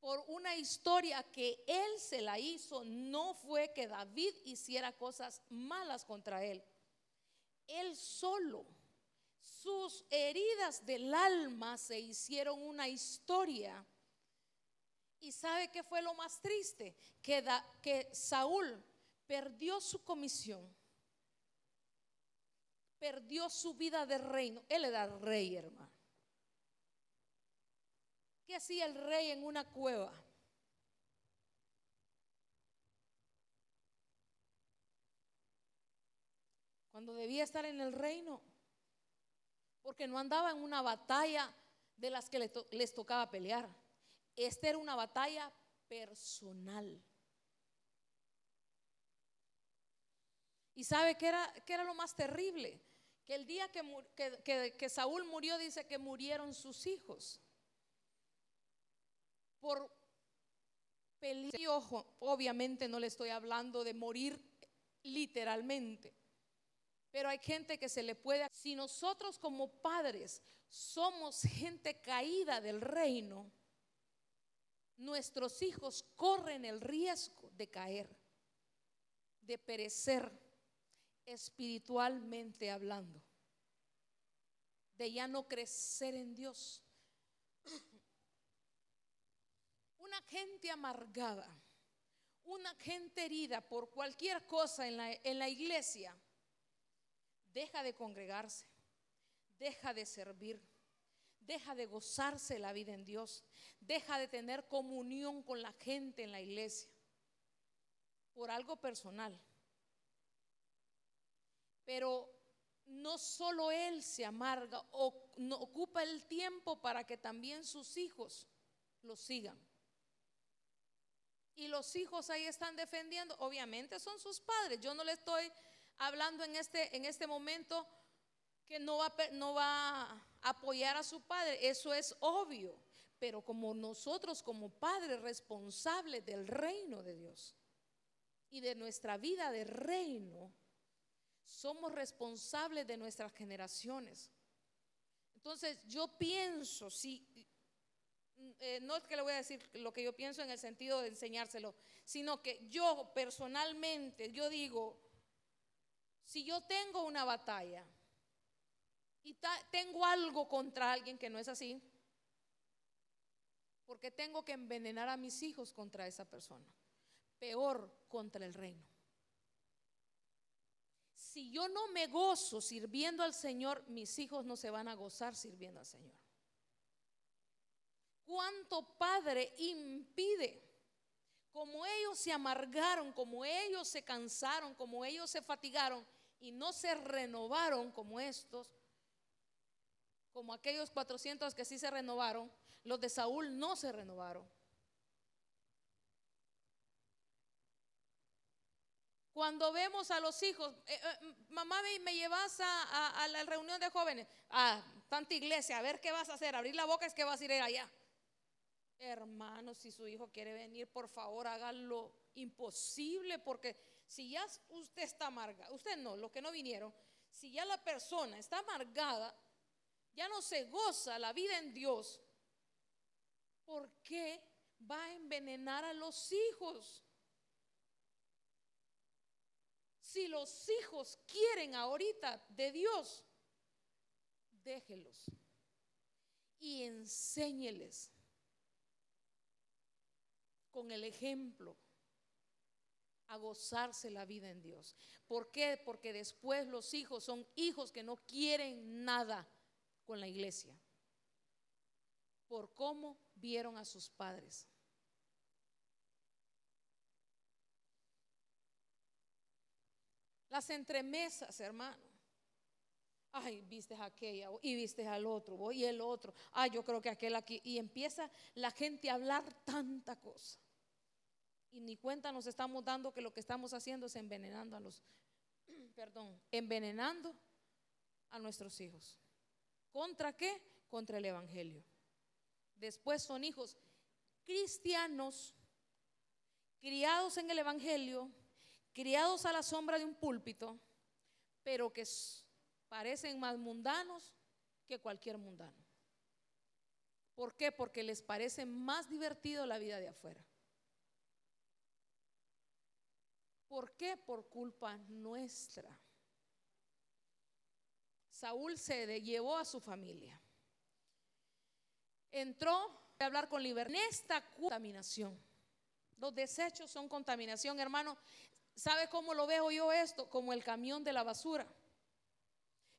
por una historia que él se la hizo. No fue que David hiciera cosas malas contra él. Él solo sus heridas del alma se hicieron una historia. ¿Y sabe qué fue lo más triste? Que, que Saúl perdió su comisión, perdió su vida de reino. Él era rey, hermano. ¿Qué hacía el rey en una cueva? Cuando debía estar en el reino porque no andaba en una batalla de las que les tocaba pelear. Esta era una batalla personal. ¿Y sabe qué era, lo más terrible? Que el día que, que Saúl murió dice que murieron sus hijos. Por peligro, obviamente no le estoy hablando de morir literalmente. Pero hay gente que se le puede... Si nosotros como padres somos gente caída del reino, nuestros hijos corren el riesgo de caer, de perecer espiritualmente hablando, de ya no crecer en Dios. Una gente amargada, una gente herida por cualquier cosa en la, en la iglesia, deja de congregarse, deja de servir, deja de gozarse la vida en Dios, deja de tener comunión con la gente en la iglesia por algo personal. Pero no solo él se amarga, o, ocupa el tiempo para que también sus hijos lo sigan. Y los hijos ahí están defendiendo, obviamente son sus padres. Yo no le estoy hablando en este, en este momento que no va, no va a apoyar a su padre, eso es obvio. Pero como nosotros como padres responsables del reino de Dios y de nuestra vida de reino, somos responsables de nuestras generaciones. Entonces yo pienso, si, eh, no es que le voy a decir lo que yo pienso en el sentido de enseñárselo, sino que yo personalmente, yo digo, si yo tengo una batalla y tengo algo contra alguien que no es así, porque tengo que envenenar a mis hijos contra esa persona, peor contra el reino. Si yo no me gozo sirviendo al Señor, mis hijos no se van a gozar sirviendo al Señor. ¿Cuánto padre impide? Como ellos se amargaron, como ellos se cansaron, como ellos se fatigaron y no se renovaron como estos, como aquellos 400 que sí se renovaron, los de Saúl no se renovaron. Cuando vemos a los hijos, eh, eh, mamá me, llevas a, la reunión de jóvenes, a tanta iglesia, a ver qué vas a hacer, abrir la boca es que vas a ir allá. Hermano, si su hijo quiere venir, por favor hágalo imposible, porque si ya usted está amargada, usted no, los que no vinieron, si ya la persona está amargada, ya no se goza la vida en Dios, ¿por qué va a envenenar a los hijos? Si los hijos quieren ahorita de Dios, déjelos y enséñeles con el ejemplo a gozarse la vida en Dios. ¿Por qué? Porque después los hijos son hijos que no quieren nada con la iglesia por cómo vieron a sus padres. Las entremesas, hermano. Ay, viste a aquella y viste al otro, y el otro. Ay, yo creo que aquel aquí. Y empieza la gente a hablar tanta cosa. Y ni cuenta nos estamos dando que lo que estamos haciendo es envenenando a los, perdón, envenenando a nuestros hijos. ¿Contra qué? Contra el Evangelio. Después son hijos cristianos, criados en el Evangelio, criados a la sombra de un púlpito, pero que parecen más mundanos que cualquier mundano. ¿Por qué? Porque les parece más divertido la vida de afuera. ¿Por qué? Por culpa nuestra. Saúl se llevó a su familia. Entró a hablar con libertad en esta contaminación. Los desechos son contaminación, hermano. ¿Sabe cómo lo veo yo esto? Como el camión de la basura.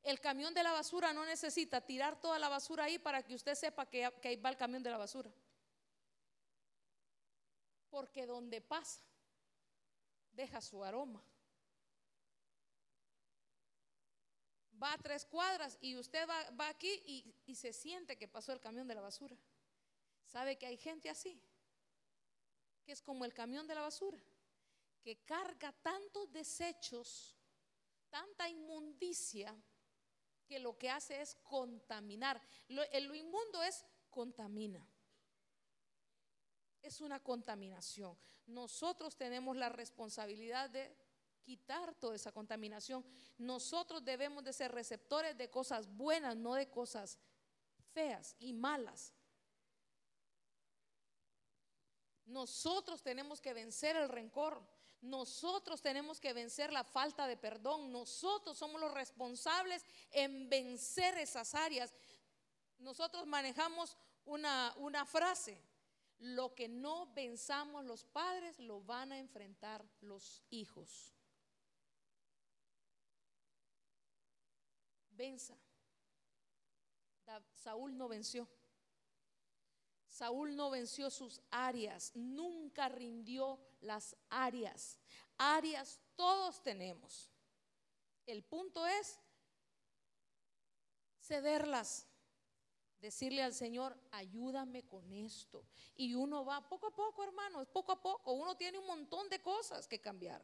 El camión de la basura no necesita tirar toda la basura ahí para que usted sepa que, que ahí va el camión de la basura. Porque donde pasa, deja su aroma. va a tres cuadras y usted va, aquí y, y se siente que pasó el camión de la basura. ¿Sabe que hay gente así? Que es como el camión de la basura, que carga tantos desechos, tanta inmundicia, que lo que hace es contaminar. Lo, lo inmundo es contamina. Es una contaminación. Nosotros tenemos la responsabilidad de quitar toda esa contaminación. Nosotros debemos de ser receptores de cosas buenas, no de cosas feas y malas. Nosotros tenemos que vencer el rencor. Nosotros tenemos que vencer la falta de perdón. Nosotros somos los responsables en vencer esas áreas. Nosotros manejamos una, una frase. Lo que no venzamos los padres lo van a enfrentar los hijos. Venza. Saúl no venció. Saúl no venció sus áreas, nunca rindió las áreas. Áreas todos tenemos. El punto es cederlas, decirle al Señor, ayúdame con esto. Y uno va poco a poco, hermanos, poco a poco. Uno tiene un montón de cosas que cambiar.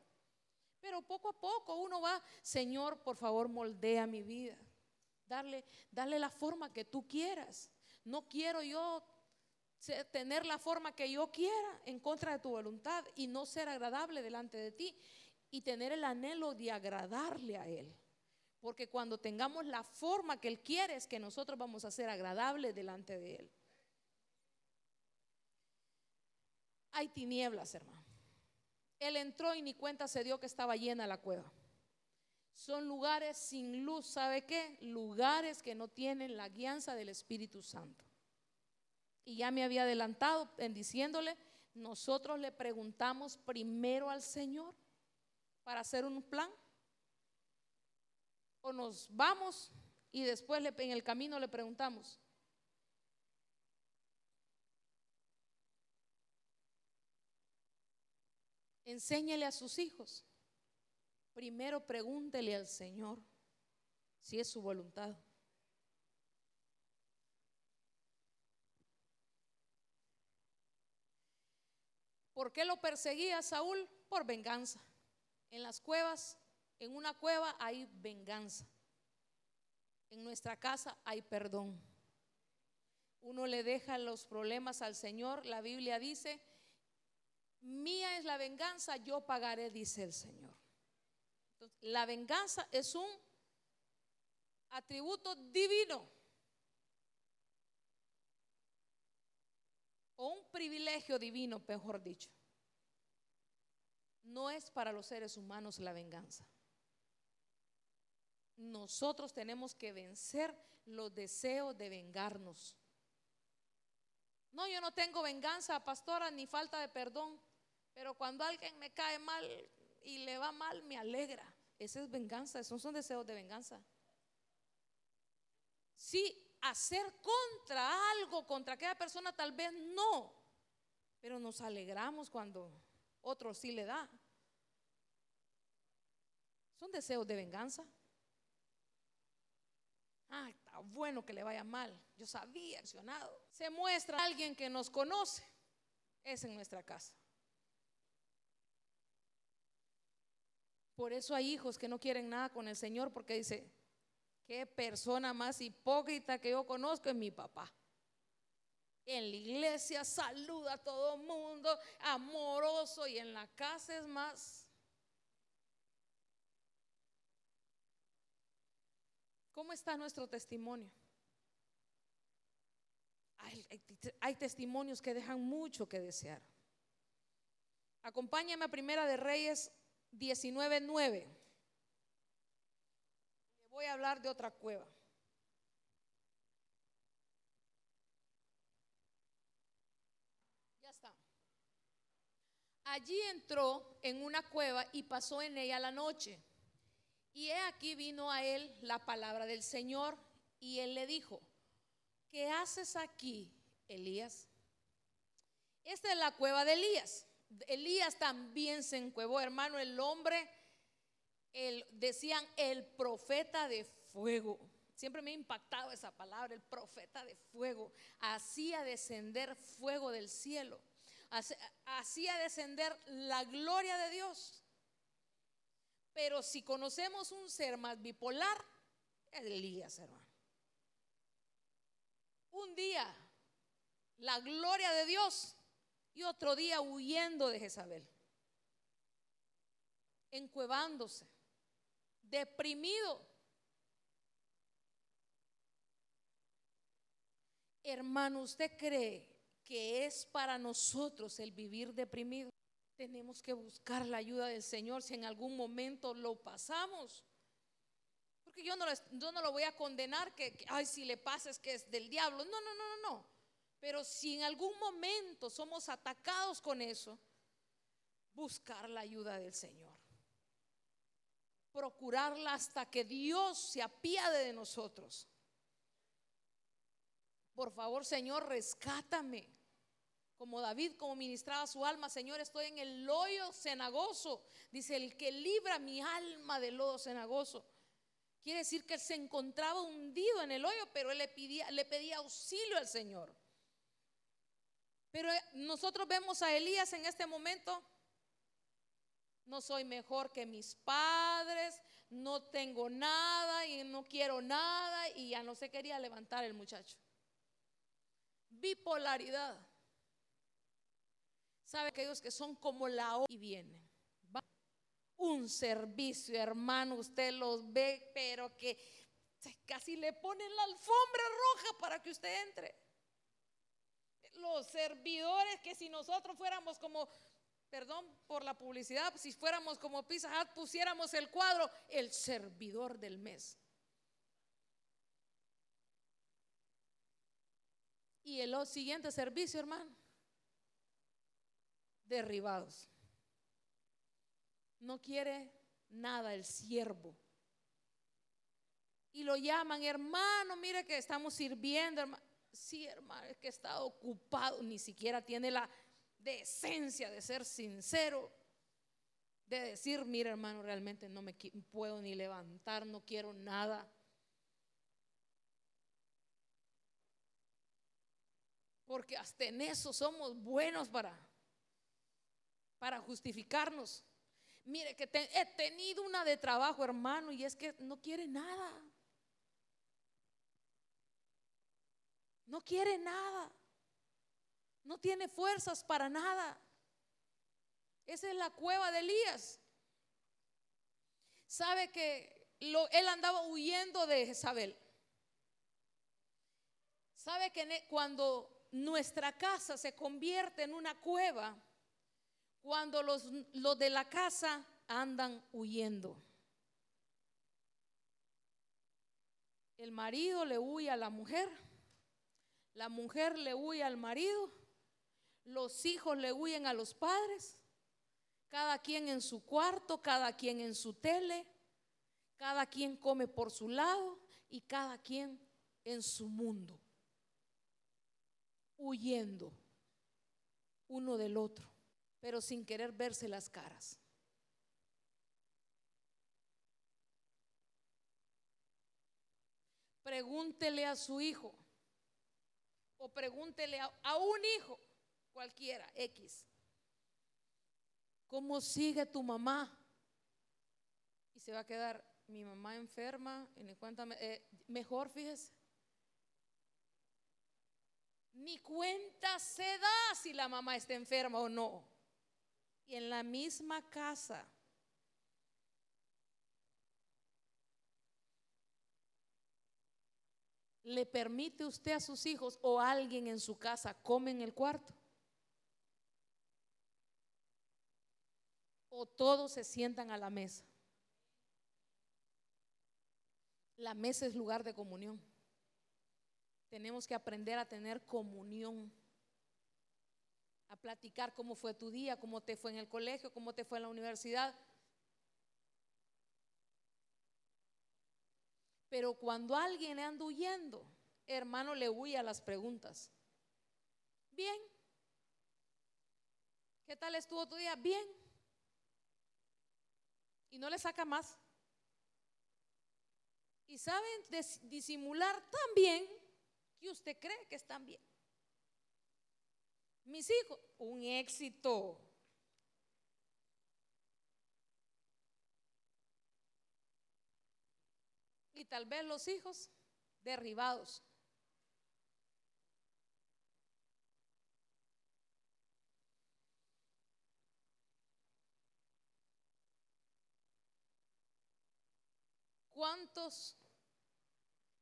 Pero poco a poco uno va, Señor, por favor, moldea mi vida. Darle, darle la forma que tú quieras. No quiero yo tener la forma que yo quiera en contra de tu voluntad y no ser agradable delante de ti y tener el anhelo de agradarle a Él. Porque cuando tengamos la forma que Él quiere es que nosotros vamos a ser agradables delante de Él. Hay tinieblas, hermano. Él entró y ni cuenta se dio que estaba llena la cueva. Son lugares sin luz, ¿sabe qué? Lugares que no tienen la guianza del Espíritu Santo. Y ya me había adelantado en diciéndole, nosotros le preguntamos primero al Señor para hacer un plan. O nos vamos y después en el camino le preguntamos. Enséñele a sus hijos. Primero pregúntele al Señor si es su voluntad. ¿Por qué lo perseguía Saúl? Por venganza. En las cuevas, en una cueva hay venganza. En nuestra casa hay perdón. Uno le deja los problemas al Señor. La Biblia dice, mía es la venganza, yo pagaré, dice el Señor. la venganza es un atributo divino. o un privilegio divino, mejor dicho. No es para los seres humanos la venganza. Nosotros tenemos que vencer los deseos de vengarnos. No, yo no tengo venganza, pastora, ni falta de perdón, pero cuando alguien me cae mal y le va mal, me alegra. Esa es venganza, esos son deseos de venganza. Sí, hacer contra algo, contra aquella persona, tal vez no. Pero nos alegramos cuando otro sí le da. Son deseos de venganza. Ah, está bueno que le vaya mal. Yo sabía, accionado. Se muestra alguien que nos conoce. Es en nuestra casa. Por eso hay hijos que no quieren nada con el Señor porque dice, Qué persona más hipócrita que yo conozco es mi papá. En la iglesia saluda a todo mundo, amoroso, y en la casa es más. ¿Cómo está nuestro testimonio? Hay, testimonios que dejan mucho que desear. Acompáñame a Primera de Reyes 19.9 voy a hablar de otra cueva. Ya está. Allí entró en una cueva y pasó en ella la noche. Y he aquí vino a él la palabra del Señor y él le dijo, ¿qué haces aquí, Elías? Esta es la cueva de Elías. Elías también se encuevó, hermano, el hombre decían el profeta de fuego. Siempre me ha impactado esa palabra, el profeta de fuego. Hacía descender fuego del cielo. Hacía descender la gloria de Dios. Pero si conocemos un ser más bipolar, es Elías, hermano. Un día la gloria de Dios y otro día huyendo de Jezabel, encuevándose, deprimido. Hermano, ¿usted cree que es para nosotros el vivir deprimido? Tenemos que buscar la ayuda del Señor si en algún momento lo pasamos. Porque yo no, yo no lo voy a condenar que, ay, si le pasa es que es del diablo. No, no, no, no, no. Pero si en algún momento somos atacados con eso, buscar la ayuda del Señor. Procurarla hasta que Dios se apiade de nosotros. Por favor, Señor, rescátame. Como David, como ministraba su alma, Señor, estoy en el loyo cenagoso. Dice, el que libra mi alma del lodo cenagoso. Quiere decir que él se encontraba hundido en el hoyo, pero él le pedía, le pedía auxilio al Señor. Pero nosotros vemos a Elías en este momento. No soy mejor que mis padres, no tengo nada y no quiero nada y ya no se quería levantar el muchacho. Bipolaridad. ¿Sabe aquellos que son como la O y vienen? Un servicio, hermano, usted los ve, pero que casi le ponen la alfombra roja para que usted entre. Los servidores que si nosotros fuéramos como, perdón por la publicidad, si fuéramos como Pizza Hut, pusiéramos el cuadro, el servidor del mes. Y el siguiente servicio, hermano, derribados. No quiere nada el siervo. Y lo llaman, hermano, mire que estamos sirviendo, hermano. Sí, hermano, es que está ocupado, ni siquiera tiene la decencia de ser sincero, de decir, mire hermano, realmente no me puedo ni levantar, no quiero nada. Porque hasta en eso somos buenos para, para justificarnos. Mire que he tenido una de trabajo, hermano, y es que no quiere nada. No quiere nada. No tiene fuerzas para nada. Esa es la cueva de Elías. Sabe que él andaba huyendo de Jezabel. Sabe que cuando nuestra casa se convierte en una cueva, cuando los, los de la casa andan huyendo. El marido le huye a la mujer la mujer le huye al marido, los hijos le huyen a los padres, cada quien en su cuarto, cada quien en su tele, cada quien come por su lado y cada quien en su mundo, huyendo uno del otro, pero sin querer verse las caras. Pregúntele a su hijo, o pregúntele a, un hijo, cualquiera, X, ¿cómo sigue tu mamá? Y se va a quedar, mi mamá enferma, y ni cuenta, eh, mejor fíjese. Ni cuenta se da si la mamá está enferma o no. En la misma casa ¿Le permite usted a sus hijos o alguien en su casa come en el cuarto? ¿O todos se sientan a la mesa? La mesa es lugar de comunión. Tenemos que aprender a tener comunión, a platicar cómo fue tu día, cómo te fue en el colegio, cómo te fue en la universidad. Pero cuando alguien anda huyendo, hermano, le huye a las preguntas. Bien. ¿Qué tal estuvo tu día? Bien. Y no le saca más. Y saben disimular tan bien que usted cree que están bien. Mis hijos, un éxito. Y tal vez los hijos derribados. ¿Cuántos?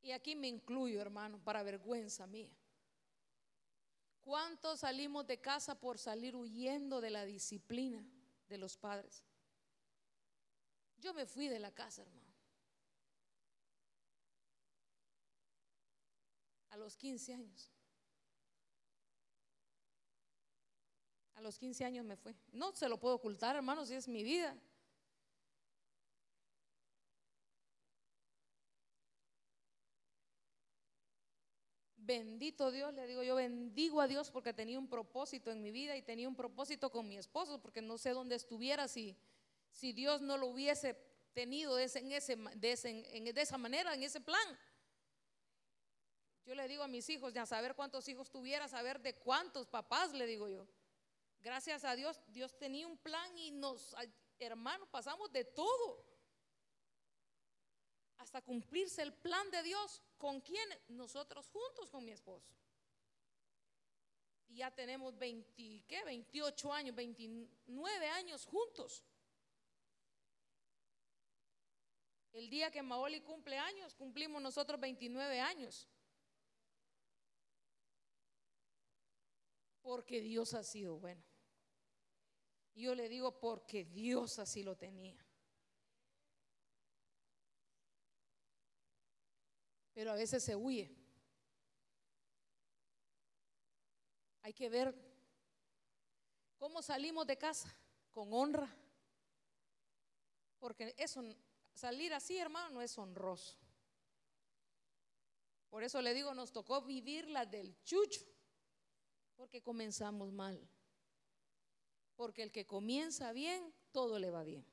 Y aquí me incluyo, hermano, para vergüenza mía. ¿Cuántos salimos de casa por salir huyendo de la disciplina de los padres? Yo me fui de la casa, hermano. A los 15 años. A los 15 años me fui. No se lo puedo ocultar, hermano, si es mi vida. Bendito Dios, le digo yo, bendigo a Dios porque tenía un propósito en mi vida y tenía un propósito con mi esposo, porque no sé dónde estuviera si, si Dios no lo hubiese tenido de, ese, en ese, de, de esa manera, en ese plan. Yo le digo a mis hijos, ya saber cuántos hijos tuviera, saber de cuántos papás, le digo yo. Gracias a Dios, Dios tenía un plan y nos, hermanos, pasamos de todo hasta cumplirse el plan de Dios. ¿Con quién? Nosotros juntos con mi esposo. Y ya tenemos 20, ¿qué? 28 años, 29 años juntos. El día que Maoli cumple años, cumplimos nosotros 29 años. Porque Dios ha sido bueno. Yo le digo porque Dios así lo tenía. Pero a veces se huye. Hay que ver cómo salimos de casa con honra, porque eso, salir así, hermano, no es honroso. Por eso le digo, nos tocó vivir la del chucho, porque comenzamos mal. Porque el que comienza bien, todo le va bien.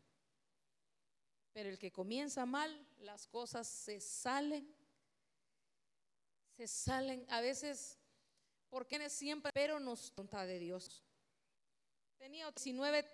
Pero el que comienza mal, las cosas se salen se salen a veces, porque siempre, pero nos tonta de Dios. Tenía 19